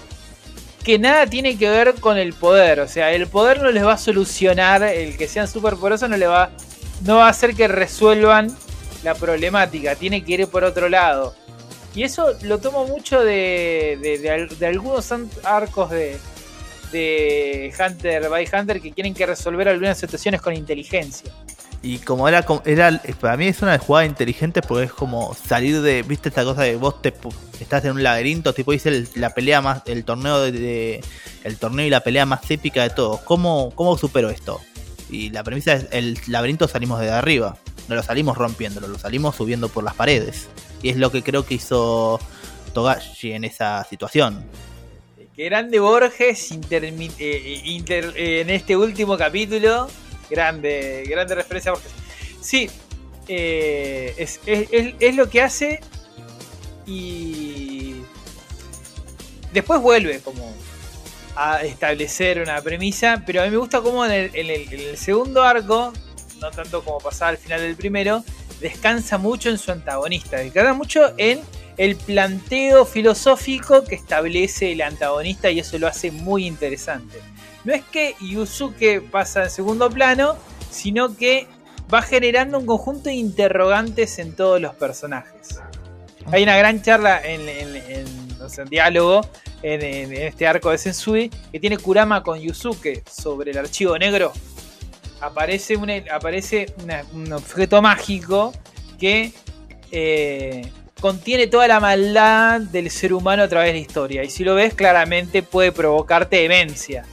que nada tiene que ver con el poder. O sea, el poder no les va a solucionar, el que sean super poderosos no le va, no va a hacer que resuelvan la problemática. Tiene que ir por otro lado. Y eso lo tomo mucho de, de, de al- de algunos arcos de, de Hunter by Hunter que quieren que resolver algunas situaciones con inteligencia. Y como era, era para mí es una jugada inteligente porque es como salir de, viste esta cosa de vos te estás en un laberinto, tipo dice la pelea más, el torneo de, el torneo y la pelea más épica de todos. ¿Cómo, cómo supero esto? Y la premisa es el laberinto salimos de arriba, no lo salimos rompiéndolo, lo salimos subiendo por las paredes. Y es lo que creo que hizo Togashi en esa situación. Grande Borges eh, inter- eh, en este último capítulo. Grande, grande referencia a Borges. Sí, eh, es, lo que hace y después vuelve como a establecer una premisa, pero a mí me gusta como en el, en el- en el segundo arco, no tanto como pasaba al final del primero, descansa mucho en su antagonista, descansa mucho en el planteo filosófico que establece el antagonista y eso lo hace muy interesante. No es que Yusuke pasa en segundo plano, sino que va generando un conjunto de interrogantes en todos los personajes. Hay una gran charla en, diálogo en, este arco de Sensui que tiene Kurama con Yusuke sobre el archivo negro. Aparece, un objeto mágico que eh, contiene toda la maldad del ser humano a través de la historia. Y si lo ves, claramente puede provocarte demencia.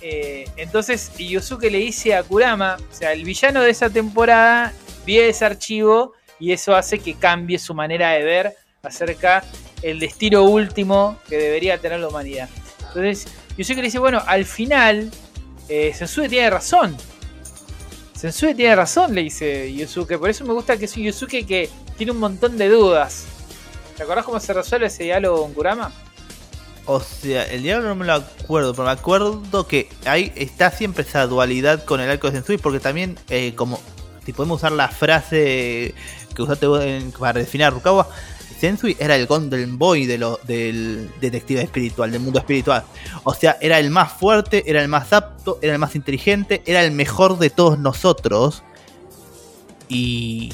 Eh, entonces Yusuke le dice a Kurama, o sea, el villano de esa temporada ve ese archivo y eso hace que cambie su manera de ver acerca el destino último que debería tener la humanidad. Entonces Yusuke le dice, bueno, al final eh, Sensui tiene razón. Sensui tiene razón, le dice Yusuke. Por eso me gusta que es un Yusuke que tiene un montón de dudas. ¿Te acordás cómo se resuelve ese diálogo con Kurama? O sea, el diablo no me lo acuerdo, pero me acuerdo que ahí está siempre esa dualidad con el arco de Sensui, porque también, eh, como si podemos usar la frase que usaste para definir a Rukawa, Sensui era el Golden Boy de del detective espiritual, del mundo espiritual. O sea, era el más fuerte, era el más apto, era el más inteligente, era el mejor de todos nosotros. Y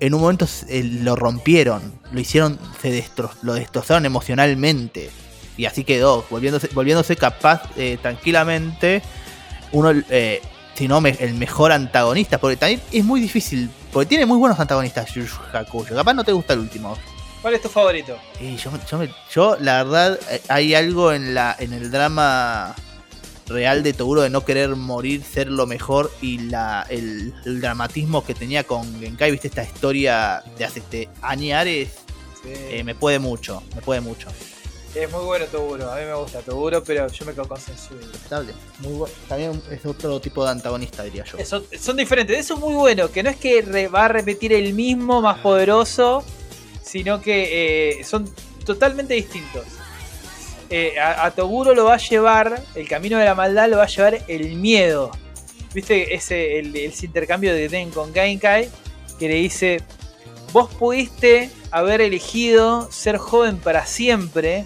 en un momento eh, lo rompieron, lo hicieron, se destro- lo destrozaron emocionalmente. Y así quedó, volviéndose, volviéndose capaz eh, tranquilamente, uno, eh, si no me- el mejor antagonista, porque también es muy difícil, porque tiene muy buenos antagonistas Yu Hakusho. Capaz no te gusta el último. ¿Cuál es tu favorito? Yo, yo, me- yo, la verdad, eh, hay algo en, la, en el drama real de Toguro de no querer morir, ser lo mejor y la, el, el dramatismo que tenía con Genkai, viste, esta historia de hace este, añares, eh, me puede mucho, me puede mucho. Es muy bueno Toguro, a mí me gusta Toguro, pero yo me quedo con Sensui. Estable, muy bueno. También es otro tipo de antagonista, diría yo. Son, son diferentes, eso es muy bueno, que no es que re- va a repetir el mismo más poderoso, sino que eh, son totalmente distintos. Eh, a, a Toguro lo va a llevar, el camino de la maldad lo va a llevar el miedo. ¿Viste ese el, intercambio de Den con Genkai? Que le dice, vos pudiste haber elegido ser joven para siempre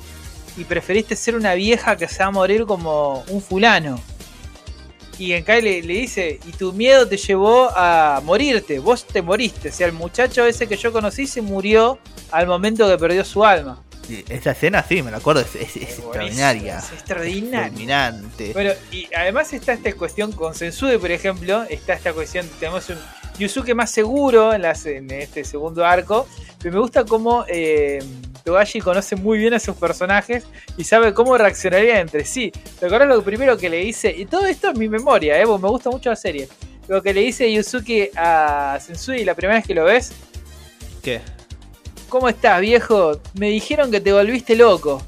y preferiste ser una vieja que se va a morir como un fulano. Y en Kai le, le dice, y tu miedo te llevó a morirte, vos te moriste. O sea, el muchacho ese que yo conocí se murió al momento que perdió su alma. Esa escena, sí, me la acuerdo, es, es- es Es extraordinaria. Es extraordinaria. Fulminante. Bueno, y además está esta cuestión con Sensude, por ejemplo, está esta cuestión, tenemos un Yusuke más seguro en, las- en este segundo arco, pero me gusta cómo eh, Togashi conoce muy bien a sus personajes y sabe cómo reaccionarían entre sí. ¿Te acuerdas lo primero que le dice? Y todo esto es mi memoria, ¿eh? porque me gusta mucho la serie. Lo que le dice Yusuke a Sensude la primera vez que lo ves, ¿Qué? ¿Cómo estás, viejo? Me dijeron que te volviste loco.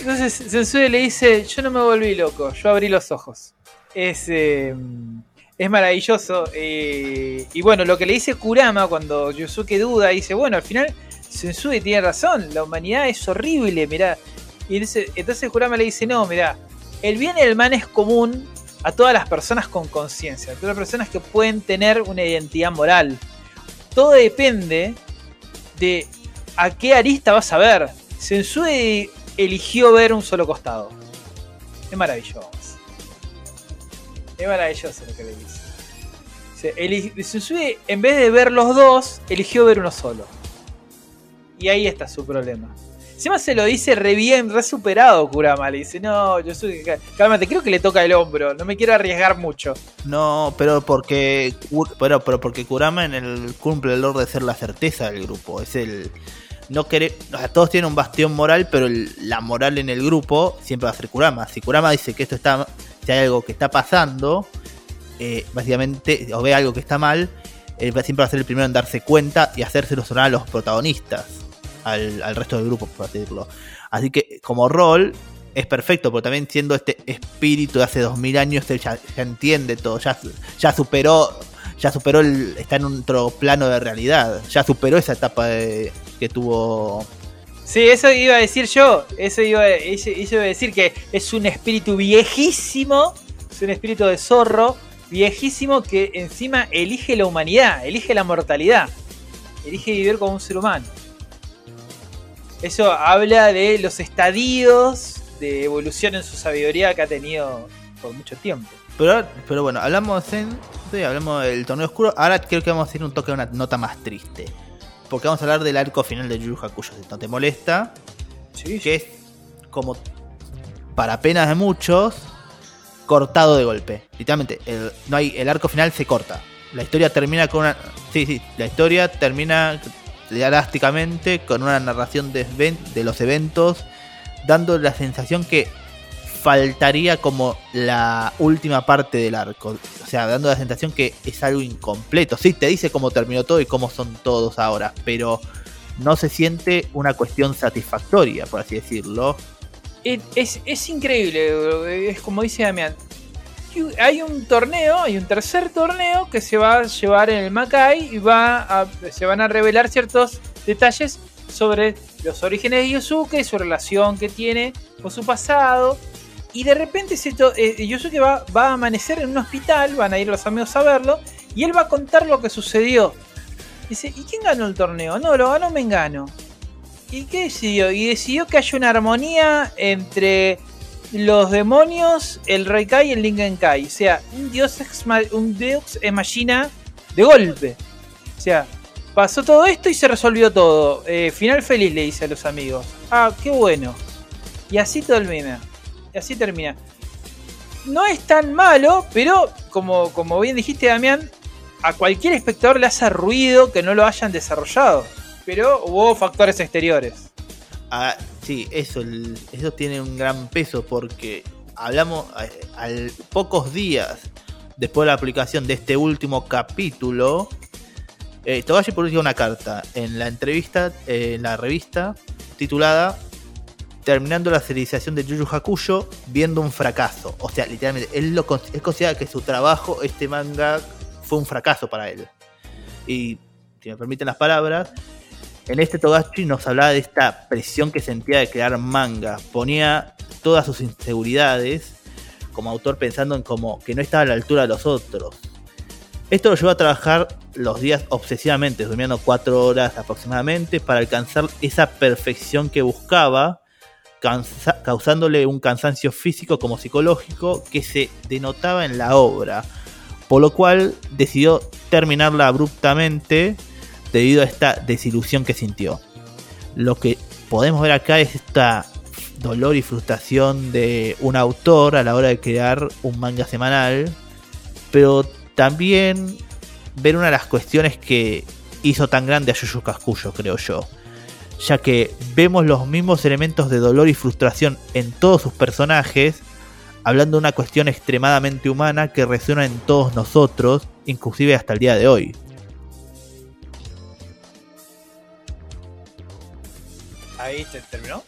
Entonces Sensude le dice, yo no me volví loco, yo abrí los ojos. Es, eh, es maravilloso. eh, y bueno, lo que le dice Kurama cuando Yusuke duda, dice, bueno, al final Sensude tiene razón, la humanidad es horrible, mirá. Y dice- entonces Kurama le dice, no, mirá, el bien y el mal es común a todas las personas con conciencia, a todas las personas que pueden tener una identidad moral. Todo depende de a qué arista vas a ver. Sensue eligió ver un solo costado. Es maravilloso. Es maravilloso lo que le dice. Sensue, en vez de ver los dos, eligió ver uno solo. Y ahí está su problema. Encima se lo dice re bien, re superado Kurama. Le dice, no, yo soy... Cálmate, creo que le toca el hombro. No me quiero arriesgar mucho. No, pero porque pero, pero porque Kurama en el cumple el rol de ser la certeza del grupo. Es el no querer, o sea, todos tienen un bastión moral, pero el- la moral en el grupo siempre va a ser Kurama. Si Kurama dice que esto está, si hay algo que está pasando, eh, básicamente, o ve algo que está mal, siempre va a ser el primero en darse cuenta y hacérselo sonar a los protagonistas, al, al resto del grupo, por así decirlo. Así que como rol es perfecto, porque también siendo este espíritu de hace 2000 años, él ya, entiende todo, ya, ya superó, ya superó el, está en otro plano de realidad, ya superó esa etapa de- que tuvo Sí, eso iba a decir yo. Eso iba, eso iba a decir que es un espíritu viejísimo. Es un espíritu de zorro viejísimo que encima elige la humanidad, elige la mortalidad. Elige vivir como un ser humano. Eso habla de los estadios de evolución en su sabiduría que ha tenido por mucho tiempo. Pero, pero bueno, hablamos en. sí, hablamos del torneo oscuro. Ahora creo que vamos a hacer un toque de una nota más triste. Porque vamos a hablar del arco final de Yu Yu Hakusho, si no te molesta. Sí, Que es como para penas de muchos, cortado de golpe. Literalmente, el, no hay, el arco final se corta. La historia termina con una. Sí, sí, la historia termina drásticamente con una narración de, los eventos, dando la sensación que faltaría como la última parte del arco. O sea, dando la sensación que es algo incompleto. Sí, te dice cómo terminó todo y cómo son todos ahora, pero no se siente una cuestión satisfactoria, por así decirlo. Es- es increíble, es como dice Damián. Hay un torneo, hay un tercer torneo que se va a llevar en el Makai y va se van a revelar ciertos detalles sobre los orígenes de Yosuke, su relación que tiene con su pasado. Y de repente se to- eh, Yosuke va, va a amanecer en un hospital, van a ir los amigos a verlo, y él va a contar lo que sucedió. Dice, ¿y quién ganó el torneo? No, lo ganó Mengano. ¿Y qué decidió? Y decidió que haya una armonía entre los demonios, el Reikai y el Lingenkai. O sea, un dios un ex machina de golpe. O sea, pasó todo esto y se resolvió todo. Eh, final feliz, le dice a los amigos. Ah, qué bueno. Y así termina. Y así termina. No es tan malo, pero como, como bien dijiste, Damián, a cualquier espectador le hace ruido que no lo hayan desarrollado. Pero hubo factores exteriores. Ah, sí, eso, eso tiene un gran peso porque hablamos al pocos días después de la publicación de este último capítulo. Eh, Togashi publicó una carta en la entrevista, eh, en la revista titulada Terminando la serialización de Yu Yu Hakusho, viendo un fracaso. O sea, literalmente, él, lo, él considera que su trabajo, este manga, fue un fracaso para él. Y, si me permiten las palabras, en este Togashi nos hablaba de esta presión que sentía de crear manga. Ponía todas sus inseguridades como autor pensando en como que no estaba a la altura de los otros. Esto lo llevó a trabajar los días obsesivamente, durmiendo 4 horas aproximadamente, para alcanzar esa perfección que buscaba, causándole un cansancio físico como psicológico que se denotaba en la obra, por lo cual decidió terminarla abruptamente debido a esta desilusión que sintió. Lo que podemos ver acá es esta dolor y frustración de un autor a la hora de crear un manga semanal, pero también ver una de las cuestiones que hizo tan grande a Yu Yu Hakusho, creo yo. Ya que vemos los mismos elementos de dolor y frustración en todos sus personajes, hablando de una cuestión extremadamente humana que resuena en todos nosotros, inclusive hasta el día de hoy. Ahí te terminó.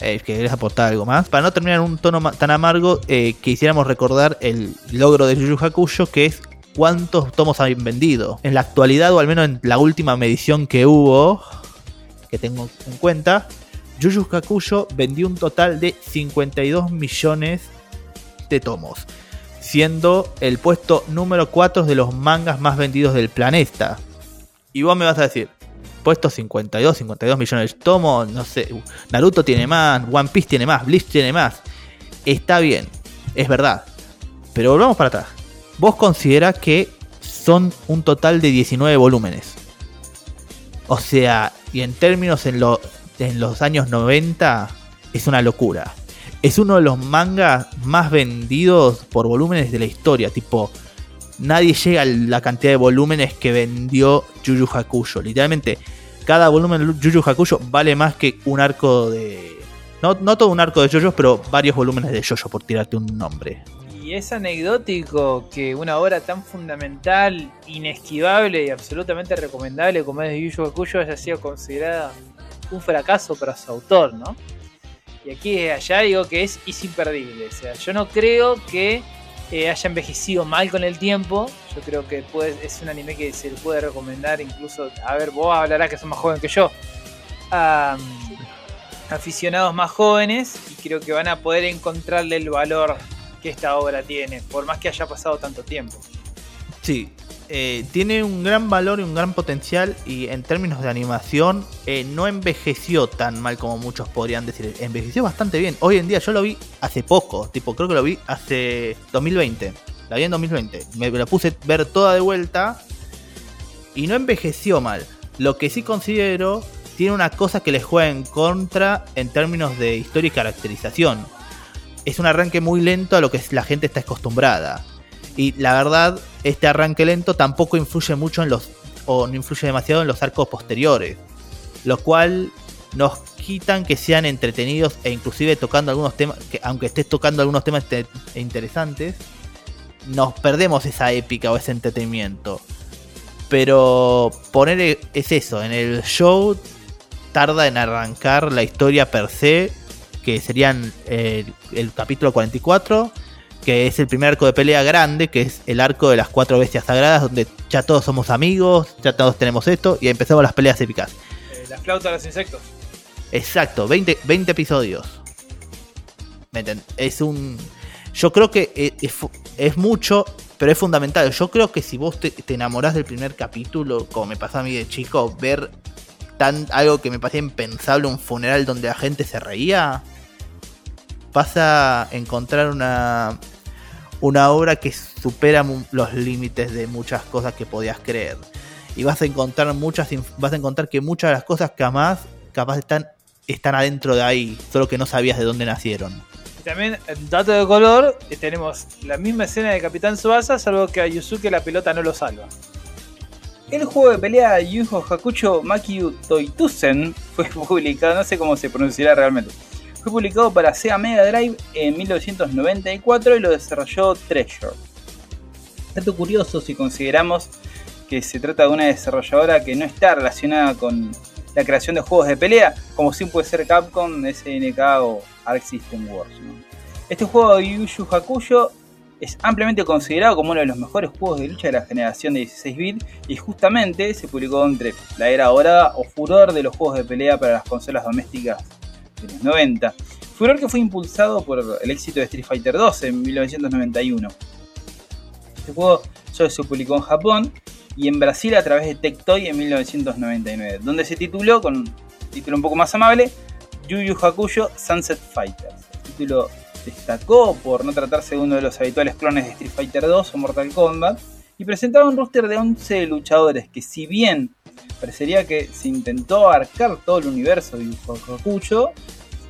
Eh, que querés aportar algo más. Para no terminar en un tono tan amargo, eh, quisiéramos recordar el logro de Yu Hakusho, que es cuántos tomos han vendido. En la actualidad, o al menos en la última medición que hubo, que tengo en cuenta, Yu Hakusho vendió un total de 52 millones de tomos, siendo el puesto número 4 de los mangas más vendidos del planeta. Y vos me vas a decir, puesto 52, 52 millones de tomos, no sé, Naruto tiene más, One Piece tiene más, Bleach tiene más. Está bien, es verdad. Pero volvamos para atrás. Vos considerás que son un total de 19 volúmenes. O sea, y en términos en, lo- en los años 90, es una locura. Es uno de los mangas más vendidos por volúmenes de la historia. Tipo, nadie llega a la cantidad de volúmenes que vendió Yu Yu Hakusho. Literalmente, cada volumen de Yu Yu Hakusho vale más que un arco de. No, no todo un arco de JoJo, pero varios volúmenes de JoJo, por tirarte un nombre. Y es anecdótico que una obra tan fundamental, inesquivable y absolutamente recomendable como es Yu Yu Hakusho haya sido considerada un fracaso para su autor, ¿no? Y aquí desde allá digo que es imperdible. O sea, yo no creo que eh, haya envejecido mal con el tiempo. Yo creo que puede- es un anime que se le puede recomendar incluso, a ver, vos hablarás que sos más joven que yo. a mm, aficionados más jóvenes y creo que van a poder encontrarle el valor que esta obra tiene, por más que haya pasado tanto tiempo. Sí, eh, tiene un gran valor y un gran potencial y en términos de animación eh, no envejeció tan mal como muchos podrían decir. Envejeció bastante bien. Hoy en día yo lo vi hace poco, tipo creo que lo vi hace 2020. La vi en 2020. Me la puse ver toda de vuelta y no envejeció mal. Lo que sí considero tiene una cosa que les juega en contra en términos de historia y caracterización. Es un arranque muy lento a lo que la gente está acostumbrada. Y la verdad, este arranque lento tampoco influye mucho en los. o no influye demasiado en los arcos posteriores. Lo cual nos quitan que sean entretenidos e inclusive tocando algunos temas. que aunque estés tocando algunos temas te- interesantes. Nos perdemos esa épica o ese entretenimiento. Pero poner es eso, en el show tarda en arrancar la historia per se. Que serían eh, el capítulo 44 que es el primer arco de pelea grande, que es el arco de las cuatro bestias sagradas, donde ya todos somos amigos, ya todos tenemos esto, y empezamos las peleas épicas. Eh, la flauta de los insectos. Exacto, 20, 20 episodios. ¿Me Es un... Yo creo que e- es, es mucho, pero es fundamental. Yo creo que si vos te, te enamorás del primer capítulo, como me pasó a mí de chico, ver tan, algo que me parecía impensable, un funeral donde la gente se reía, vas a encontrar una, una obra que supera los límites de muchas cosas que podías creer. Y vas a encontrar muchas vas a encontrar que muchas de las cosas que jamás capaz están están adentro de ahí, solo que no sabías de dónde nacieron. Y también, en dato de color, eh, tenemos la misma escena de Capitán Subasa, salvo que a Yusuke la pelota no lo salva. El juego de pelea Yu Yu Hakusho Makyu Toitusen fue publicado, no sé cómo se pronunciará realmente. Fue publicado para Sega Mega Drive en 1994 y lo desarrolló Treasure. Dato curioso si consideramos que se trata de una desarrolladora que no está relacionada con la creación de juegos de pelea, como sí puede ser Capcom, SNK o Arc System Wars. Este juego de Yu Yu Hakusho es ampliamente considerado como uno de los mejores juegos de lucha de la generación de 16 bits y justamente se publicó entre la era dorada o furor de los juegos de pelea para las consolas domésticas de los 90. Furor que fue impulsado por el éxito de Street Fighter 2 en 1991. Este juego solo se publicó en Japón y en Brasil a través de Tectoy en 1999, donde se tituló con un título un poco más amable Yu Yu Hakusho Sunset Fighters. El título destacó por no tratarse de uno de los habituales clones de Street Fighter 2 o Mortal Kombat y presentaba un roster de 11 luchadores que si bien parecería que se intentó abarcar todo el universo de Hakusho,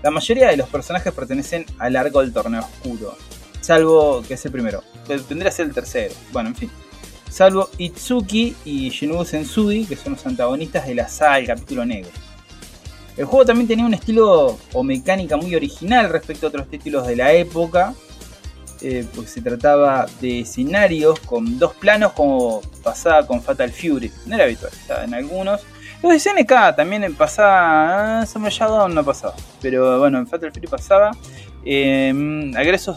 la mayoría de los personajes pertenecen al arco del torneo oscuro, salvo que es el primero, tendría que ser el tercero, bueno, en fin. Salvo Itsuki y Shinobu Sensui, que son los antagonistas de la saga del capítulo negro. El juego también tenía un estilo o mecánica muy original respecto a otros títulos de la época, eh, porque se trataba de escenarios con dos planos como pasaba con Fatal Fury. No era habitual, estaba en algunos. Los de SNK también pasaba, Samurai Shodown no pasaba, pero bueno, en Fatal Fury pasaba. Eh, Agresos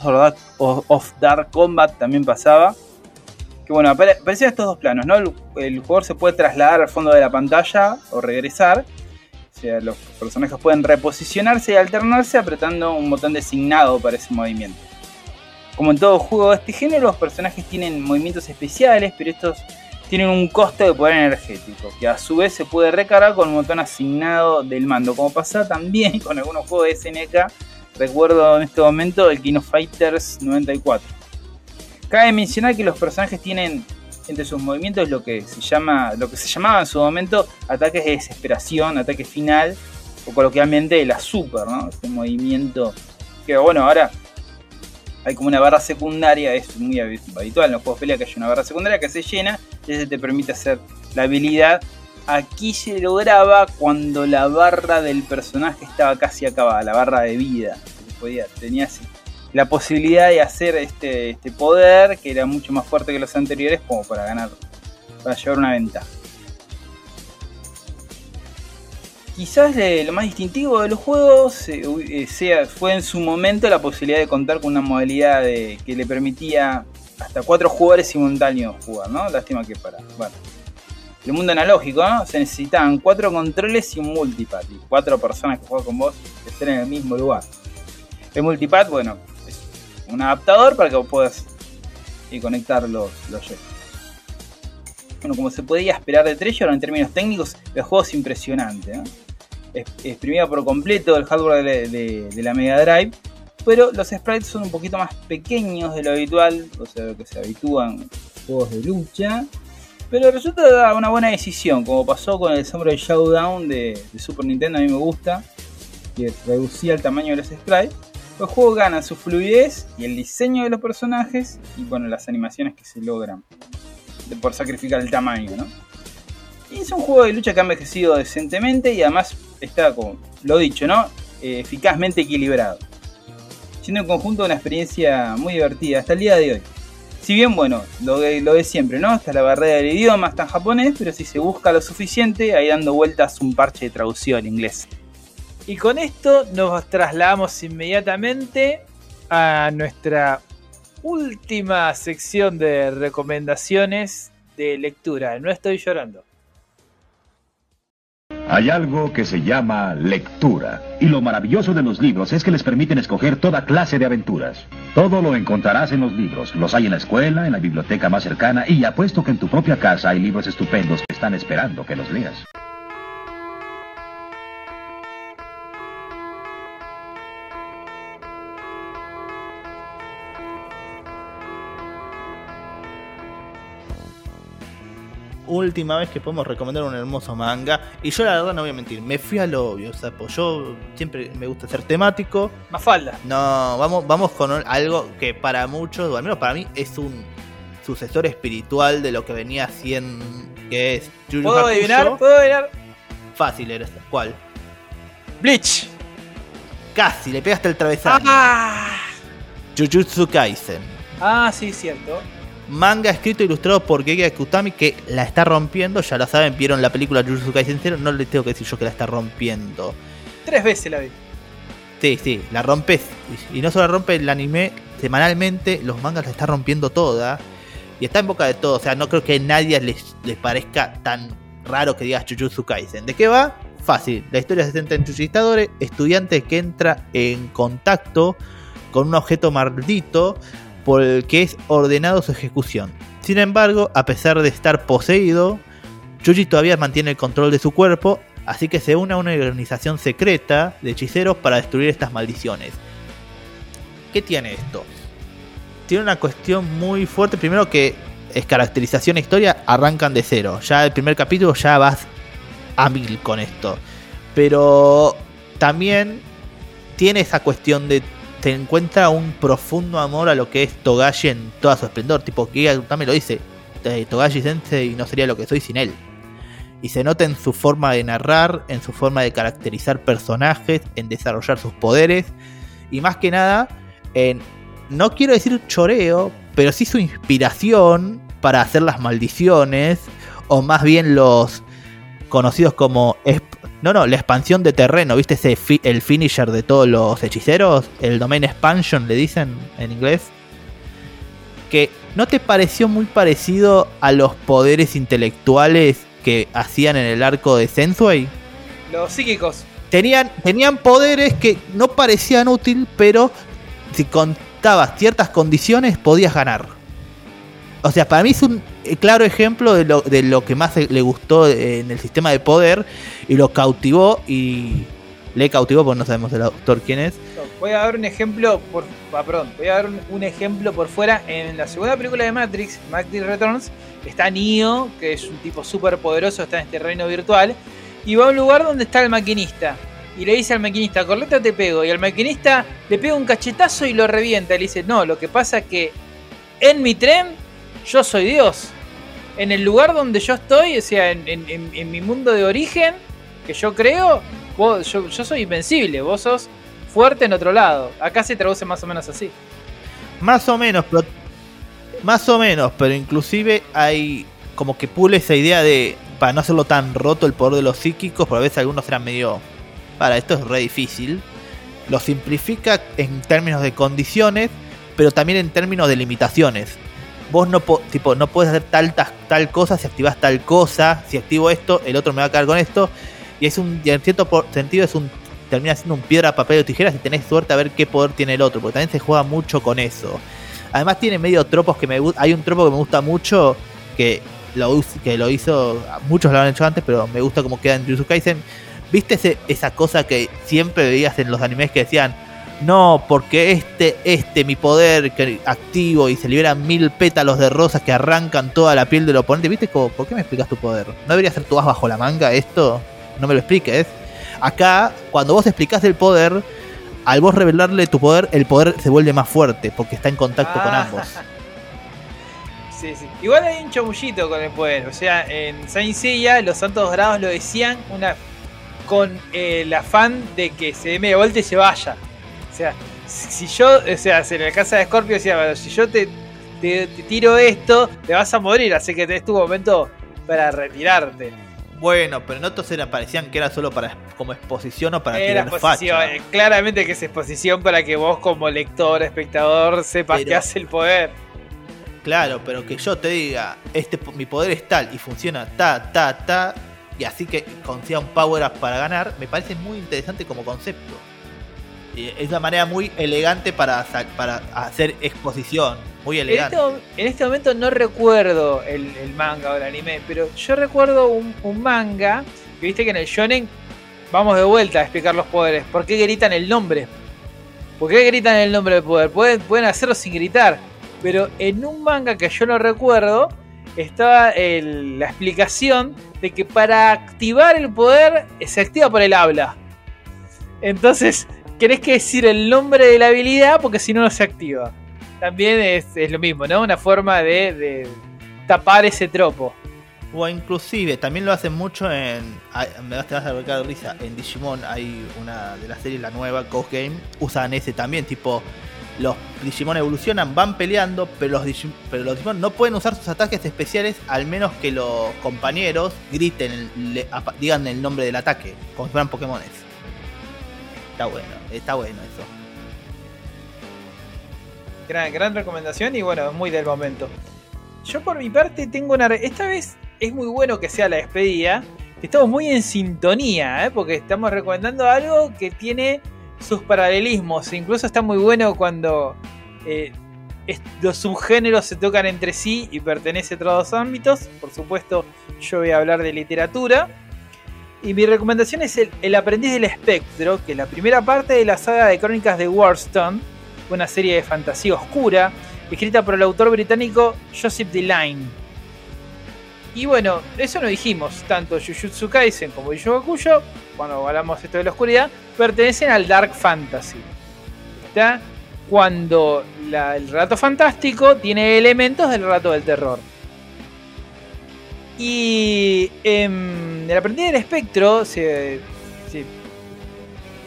of Dark Combat también pasaba. Que bueno, aparecían estos dos planos, ¿no? el jugador se puede trasladar al fondo de la pantalla o regresar o sea, los personajes pueden reposicionarse y alternarse apretando un botón designado para ese movimiento. Como en todo juego de este género, los personajes tienen movimientos especiales, pero estos tienen un costo de poder energético, que a su vez se puede recargar con un botón asignado del mando, como pasa también con algunos juegos de SNK. Recuerdo en este momento el Kino Fighters 94. Cabe mencionar que los personajes tienen entre sus movimientos lo que se llama, lo que se llamaba en su momento ataques de desesperación, ataque final, o coloquialmente la super, ¿no? Este movimiento que bueno, ahora hay como una barra secundaria, es muy habitual en los juegos de pelea que hay una barra secundaria que se llena y ese te permite hacer la habilidad. Aquí se lograba cuando la barra del personaje estaba casi acabada, la barra de vida. Podía, tenía la posibilidad de hacer este, este poder que era mucho más fuerte que los anteriores como para ganar, para llevar una ventaja. Quizás lo más distintivo de los juegos eh, eh, fue en su momento la posibilidad de contar con una modalidad que le permitía hasta cuatro jugadores simultáneos jugar, ¿no? Lástima que para. Bueno. El mundo analógico, ¿no? Se necesitaban cuatro controles y un multipad. Y cuatro personas que juegan con vos estén en el mismo lugar. El multipad, bueno, un adaptador para que vos puedas eh, conectar los, los Bueno, como se podía esperar de Treasure, en términos técnicos, el juego es impresionante. ¿no? Exprimida por completo el hardware de, la Mega Drive, pero los sprites son un poquito más pequeños de lo habitual, o sea, lo que se habitúan juegos de lucha. Pero resulta una buena decisión, como pasó con el Samurai Showdown de, de Super Nintendo, a mí me gusta, que reducía el tamaño de los sprites los juegos ganan su fluidez y el diseño de los personajes y bueno, las animaciones que se logran por sacrificar el tamaño, ¿no? Y es un juego de lucha que ha envejecido decentemente y además está, como lo dicho, ¿no? Eh, eficazmente equilibrado. Siendo en conjunto una experiencia muy divertida hasta el día de hoy. Si bien, bueno, lo de, lo de siempre, ¿no? Está la barrera del idioma, está en japonés, pero si se busca lo suficiente, ahí dando vueltas un parche de traducción en inglés. Y con esto nos trasladamos inmediatamente a nuestra última sección de recomendaciones de lectura. No estoy llorando. Hay algo que se llama lectura. Y lo maravilloso de los libros es que les permiten escoger toda clase de aventuras. Todo lo encontrarás en los libros. Los hay en la escuela, en la biblioteca más cercana y apuesto que en tu propia casa hay libros estupendos que están esperando que los leas. Última vez que podemos recomendar un hermoso manga. Y yo la verdad no voy a mentir, me fui a lo obvio. O sea, pues yo siempre me gusta ser temático. Más falda. No, vamos, vamos con algo que para muchos, o al menos para mí, es un sucesor espiritual de lo que venía haciendo, que es ¿Puedo adivinar? ¿Puedo adivinar? Fácil era ¿Cuál? Bleach. Casi, le pegaste el travesaño. Ah. Jujutsu Kaisen. Ah, sí, cierto manga escrito e ilustrado por Gege Akutami que la está rompiendo, ya lo saben, vieron la película Jujutsu Kaisen 0, no les tengo que decir yo que la está rompiendo. Tres veces la vi. Sí, sí, la rompes. Y no solo rompe el anime semanalmente, los mangas la está rompiendo toda. Y está en boca de todos. O sea, no creo que a nadie les, les parezca tan raro que digas Jujutsu Kaisen. ¿De qué va? Fácil. La historia se centra en Chuchistadores, estudiante que entra en contacto con un objeto maldito por el que es ordenado su ejecución. Sin embargo, a pesar de estar poseído, Yuji todavía mantiene el control de su cuerpo, así que se une a una organización secreta de hechiceros para destruir estas maldiciones. ¿Qué tiene esto? Tiene una cuestión muy fuerte, primero que es caracterización e historia, arrancan de cero. Ya el primer capítulo ya vas a mil con esto. Pero también tiene esa cuestión de te encuentra un profundo amor a lo que es Togashi en toda su esplendor. Tipo, que también lo dice, eh, Togashi Sensei no sería lo que soy sin él. Y se nota en su forma de narrar, en su forma de caracterizar personajes, en desarrollar sus poderes. Y más que nada, en, no quiero decir choreo, pero sí su inspiración para hacer las maldiciones. O más bien los conocidos como no, no, la expansión de terreno, ¿viste ese el finisher de todos los hechiceros? El domain expansion le dicen en inglés. Que no te pareció muy parecido a los poderes intelectuales que hacían en el arco de Sensei? Los psíquicos. Tenían, tenían poderes que no parecían útil, pero si contabas ciertas condiciones podías ganar. O sea, para mí es un eh, claro ejemplo de lo, de lo que más le gustó en el sistema de poder y lo cautivó y le cautivó porque no sabemos el autor quién es. Voy a dar un ejemplo por ah, perdón, voy a dar un, ejemplo por fuera en la segunda película de Matrix, Matrix Returns, está Neo, que es un tipo súper poderoso, está en este reino virtual y va a un lugar donde está el maquinista y le dice al maquinista, "Correcta te pego." Y el maquinista le pega un cachetazo y lo revienta. Le dice, "No, lo que pasa es que en mi tren yo soy Dios." en el lugar donde yo estoy, o sea, en, mi mundo de origen, que yo creo, yo, soy invencible, vos sos fuerte en otro lado. Acá se traduce más o menos así. Más o menos, pero, más o menos, pero inclusive hay como que pule esa idea de, para no hacerlo tan roto el poder de los psíquicos, porque a veces algunos eran medio, para, esto es re difícil. Lo simplifica en términos de condiciones, pero también en términos de limitaciones vos no, tipo, no puedes hacer tal, tal, cosa si activas tal cosa, si activo esto, el otro me va a caer con esto. Y es un, en cierto sentido es un termina siendo un piedra, papel o tijeras y tenés suerte a ver qué poder tiene el otro, porque también se juega mucho con eso. Además tiene medio tropos que me hay un tropo que me gusta mucho que lo que lo hizo, muchos lo han hecho antes, pero me gusta como queda en Jujutsu Kaisen. ¿Viste esa cosa que siempre veías en los animes que decían, no, porque este, este, mi poder que activo y se liberan mil pétalos de rosas que arrancan toda la piel del oponente. ¿Viste? Como, ¿Por qué me explicas tu poder? ¿No debería ser tu as bajo la manga esto? No me lo expliques. Acá, cuando vos explicás el poder, al vos revelarle tu poder, el poder se vuelve más fuerte porque está en contacto con ah. ambos. Sí, sí. Igual hay un chamullito con el poder. O sea, en Saint Seiya los santos dorados lo decían una con el afán de que se dé media vuelta y se vaya. O sea, si yo, o sea, en la casa de Scorpio decía, si yo te, te, tiro esto, te vas a morir, así que tenés tu momento para retirarte. Bueno, pero en otros era, parecían que era solo para como exposición o para era exposición, eh, Claramente que es exposición para que vos como lector, espectador, sepas qué hace el poder. Claro, pero que yo te diga, este mi poder es tal y funciona ta, ta, ta, y así que consiga un power up para ganar, me parece muy interesante como concepto es una manera muy elegante para, para hacer exposición. Muy elegante. Este en este, momento no recuerdo el, manga o el anime, pero yo recuerdo un, manga que viste que en el shonen vamos de vuelta a explicar los poderes. ¿Por qué gritan el nombre? ¿Por qué gritan el nombre del poder? Pueden, pueden hacerlo sin gritar. Pero en un manga que yo no recuerdo, estaba la explicación de que para activar el poder se activa por el habla. Entonces, Querés que decir el nombre de la habilidad porque si no, no se activa. También es, lo mismo, ¿no? Una forma de, tapar ese tropo. O inclusive, también lo hacen mucho en... Me vas, a ver risa. En Digimon hay una de las series, la nueva, Ghost Game. Usan ese también, tipo... Los Digimon evolucionan, van peleando, pero los, pero los Digimon no pueden usar sus ataques especiales al menos que los compañeros griten, digan el nombre del ataque, como si fueran Pokémones. Está bueno, está bueno eso. Gran, gran recomendación y bueno, muy del momento. Yo por mi parte tengo una... Esta vez es muy bueno que sea la despedida. Estamos muy en sintonía, ¿eh? porque estamos recomendando algo que tiene sus paralelismos. Incluso está muy bueno cuando eh, es- los subgéneros se tocan entre sí y pertenecen a otros dos ámbitos. Por supuesto, yo voy a hablar de literatura. Y mi recomendación es el, aprendiz del espectro, que es la primera parte de la saga de crónicas de Warston, una serie de fantasía oscura, escrita por el autor británico Joseph Deline. Y bueno, eso no dijimos, tanto Jujutsu Kaisen como Yu Yu Hakusho, cuando hablamos esto de la oscuridad, pertenecen al Dark Fantasy. ¿Está? Cuando el relato fantástico tiene elementos del relato del terror. Y em, el aprendiz del espectro se, se,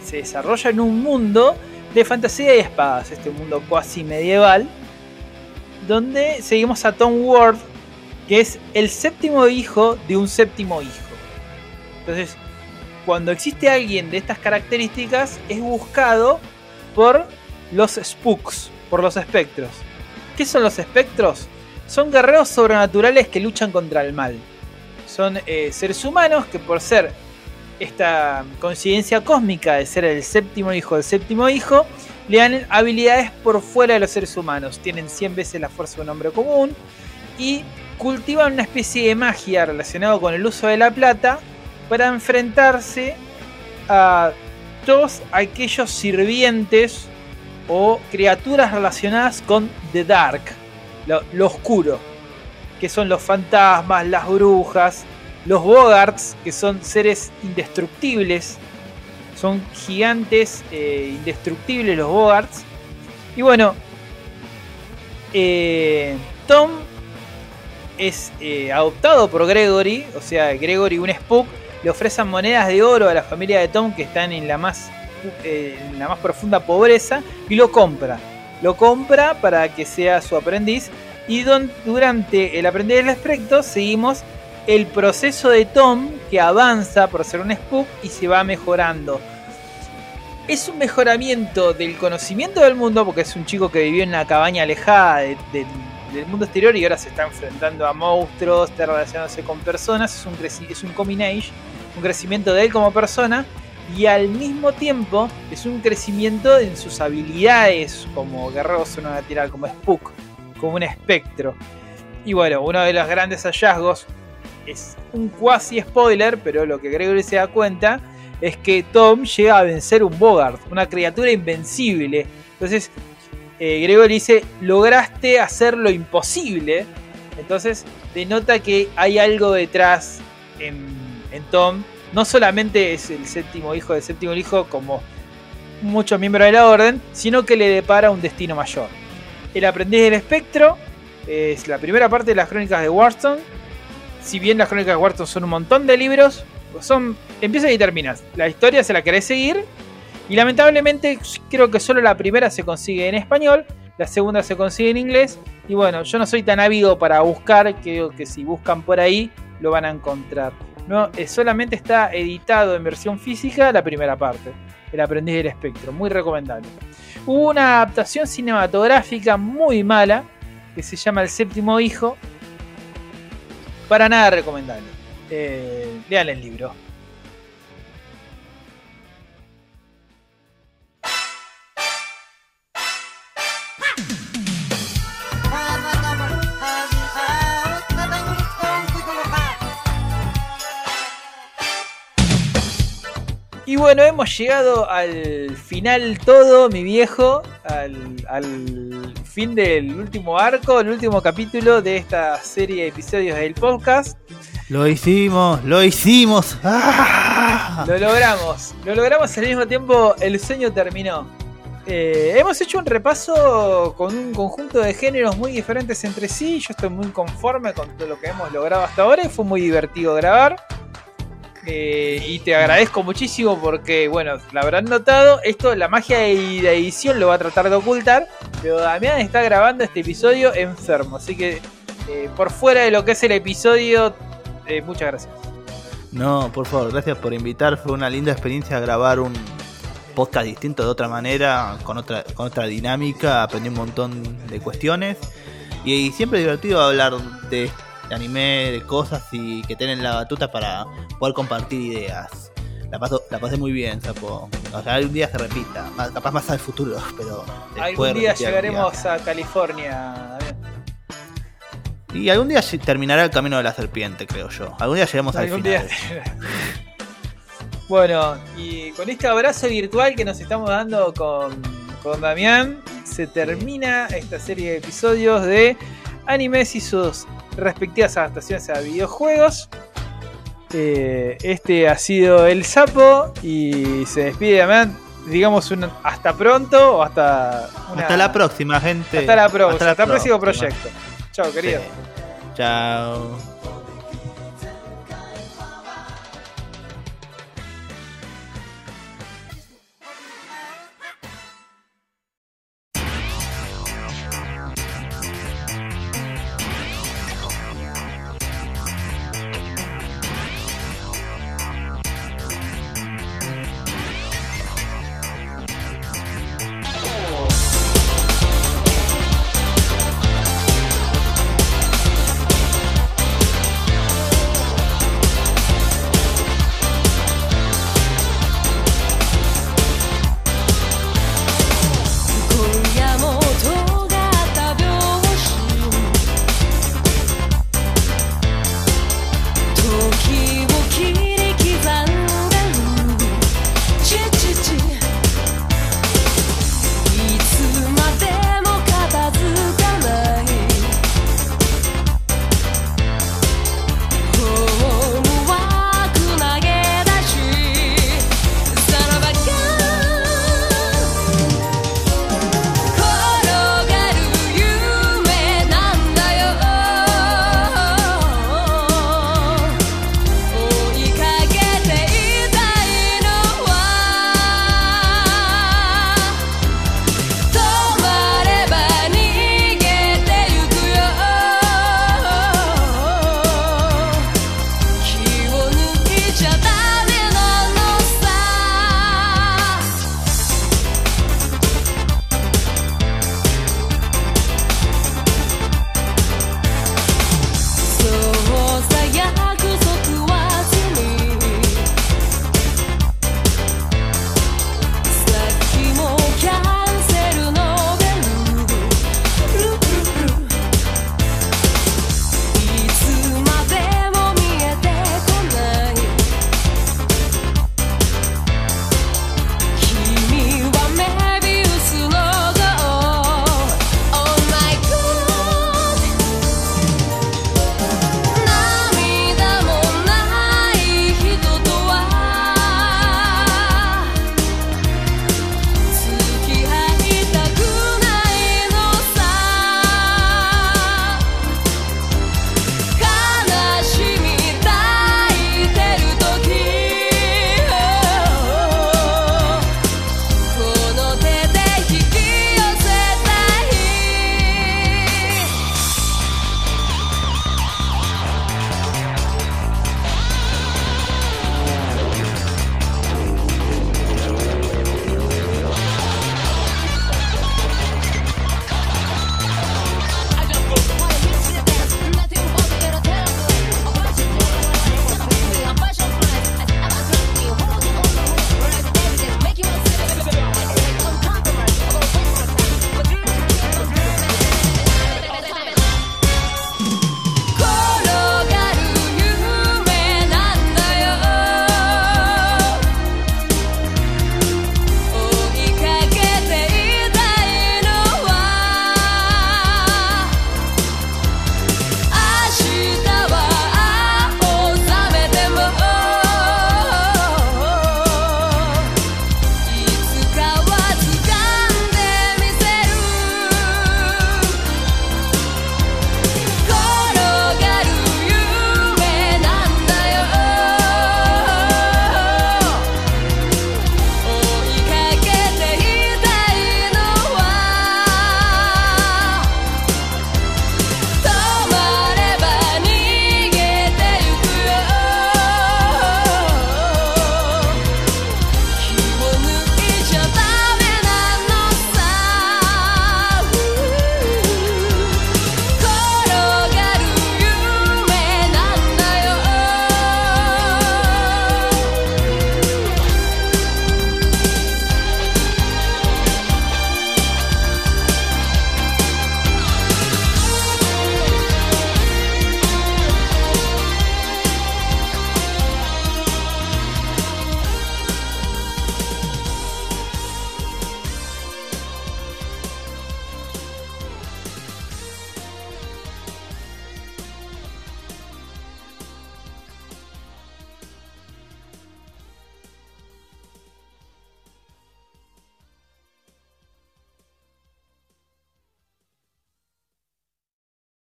se desarrolla en un mundo de fantasía y espadas, este mundo cuasi medieval, donde seguimos a Tom Ward, que es el séptimo hijo de un séptimo hijo. Entonces, cuando existe alguien de estas características, es buscado por los spooks, por los espectros. ¿Qué son los espectros? Son guerreros sobrenaturales que luchan contra el mal. Son eh, seres humanos que por ser esta coincidencia cósmica de ser el séptimo hijo del séptimo hijo, le dan habilidades por fuera de los seres humanos. Tienen 100 veces la fuerza de un hombre común y cultivan una especie de magia relacionada con el uso de la plata para enfrentarse a todos aquellos sirvientes o criaturas relacionadas con The Dark, lo, oscuro, que son los fantasmas, las brujas, los bogarts, que son seres indestructibles, son gigantes eh, indestructibles los bogarts. Y bueno, eh, Tom es eh, adoptado por Gregory, o sea, Gregory, un spook, le ofrecen monedas de oro a la familia de Tom que están en la más, en la más profunda pobreza y lo compra. Lo compra para que sea su aprendiz. Y durante el aprendiz del espectro seguimos el proceso de Tom que avanza por ser un spook y se va mejorando. Es un mejoramiento del conocimiento del mundo porque es un chico que vivió en una cabaña alejada de- de- del mundo exterior y ahora se está enfrentando a monstruos, está relacionándose con personas, es un, es un coming age, un crecimiento de él como persona y al mismo tiempo es un crecimiento en sus habilidades como guerrero sobrenatural, como spook, como un espectro. Y bueno, uno de los grandes hallazgos es un cuasi spoiler, pero lo que Gregory se da cuenta es que Tom llega a vencer un Bogart, una criatura invencible. Entonces, eh, Gregory dice, lograste hacer lo imposible. Entonces, denota que hay algo detrás en, en Tom. No solamente es el séptimo hijo del séptimo hijo como muchos miembros de la orden, sino que le depara un destino mayor. El aprendiz del espectro es la primera parte de las crónicas de Warston. Si bien las crónicas de Warston son un montón de libros, pues son empiezas y terminas. La historia se la querés seguir y lamentablemente creo que solo la primera se consigue en español, la segunda se consigue en inglés y bueno, yo no soy tan ávido para buscar, creo que si buscan por ahí lo van a encontrar. No, eh, solamente está editado en versión física la primera parte, El aprendiz del espectro, muy recomendable. Hubo una adaptación cinematográfica muy mala que se llama El séptimo hijo, para nada recomendable. Eh, lean el libro. Y bueno, hemos llegado al final todo, mi viejo, al, al fin del último arco, el último capítulo de esta serie de episodios del podcast. Lo hicimos, lo hicimos. ¡Ah! Lo logramos, lo logramos al mismo tiempo, el sueño terminó. Eh, hemos hecho un repaso con un conjunto de géneros muy diferentes entre sí. Yo estoy muy conforme con todo lo que hemos logrado hasta ahora y fue muy divertido grabar. Eh, y te agradezco muchísimo porque, bueno, la habrán notado, esto, la magia de edición lo va a tratar de ocultar, pero Damián está grabando este episodio enfermo, así que eh, por fuera de lo que es el episodio, eh, muchas gracias. No, por favor, gracias por invitar. Fue una linda experiencia grabar un podcast distinto de otra manera, con otra, con otra dinámica. Aprendí un montón de cuestiones. Y, siempre es divertido hablar de, de anime, de cosas y que tienen la batuta para poder compartir ideas. La, paso, la pasé muy bien, Sapo. O sea, algún día se repita. Más- Capaz más al futuro, pero. Algún día llegaremos a California. Y algún día terminará el camino de la serpiente, creo yo. Algún día llegaremos al Algún final. día. bueno, y con este abrazo virtual que nos estamos dando con, con Damián, se termina esta serie de episodios de animes y sus respectivas adaptaciones a videojuegos. Eh, este ha sido el sapo y se despide Damián. Digamos un hasta pronto o hasta una- Hasta la próxima, gente. Hasta la próxima, hasta, el próximo proyecto. Chao, querido. Sí. Chao.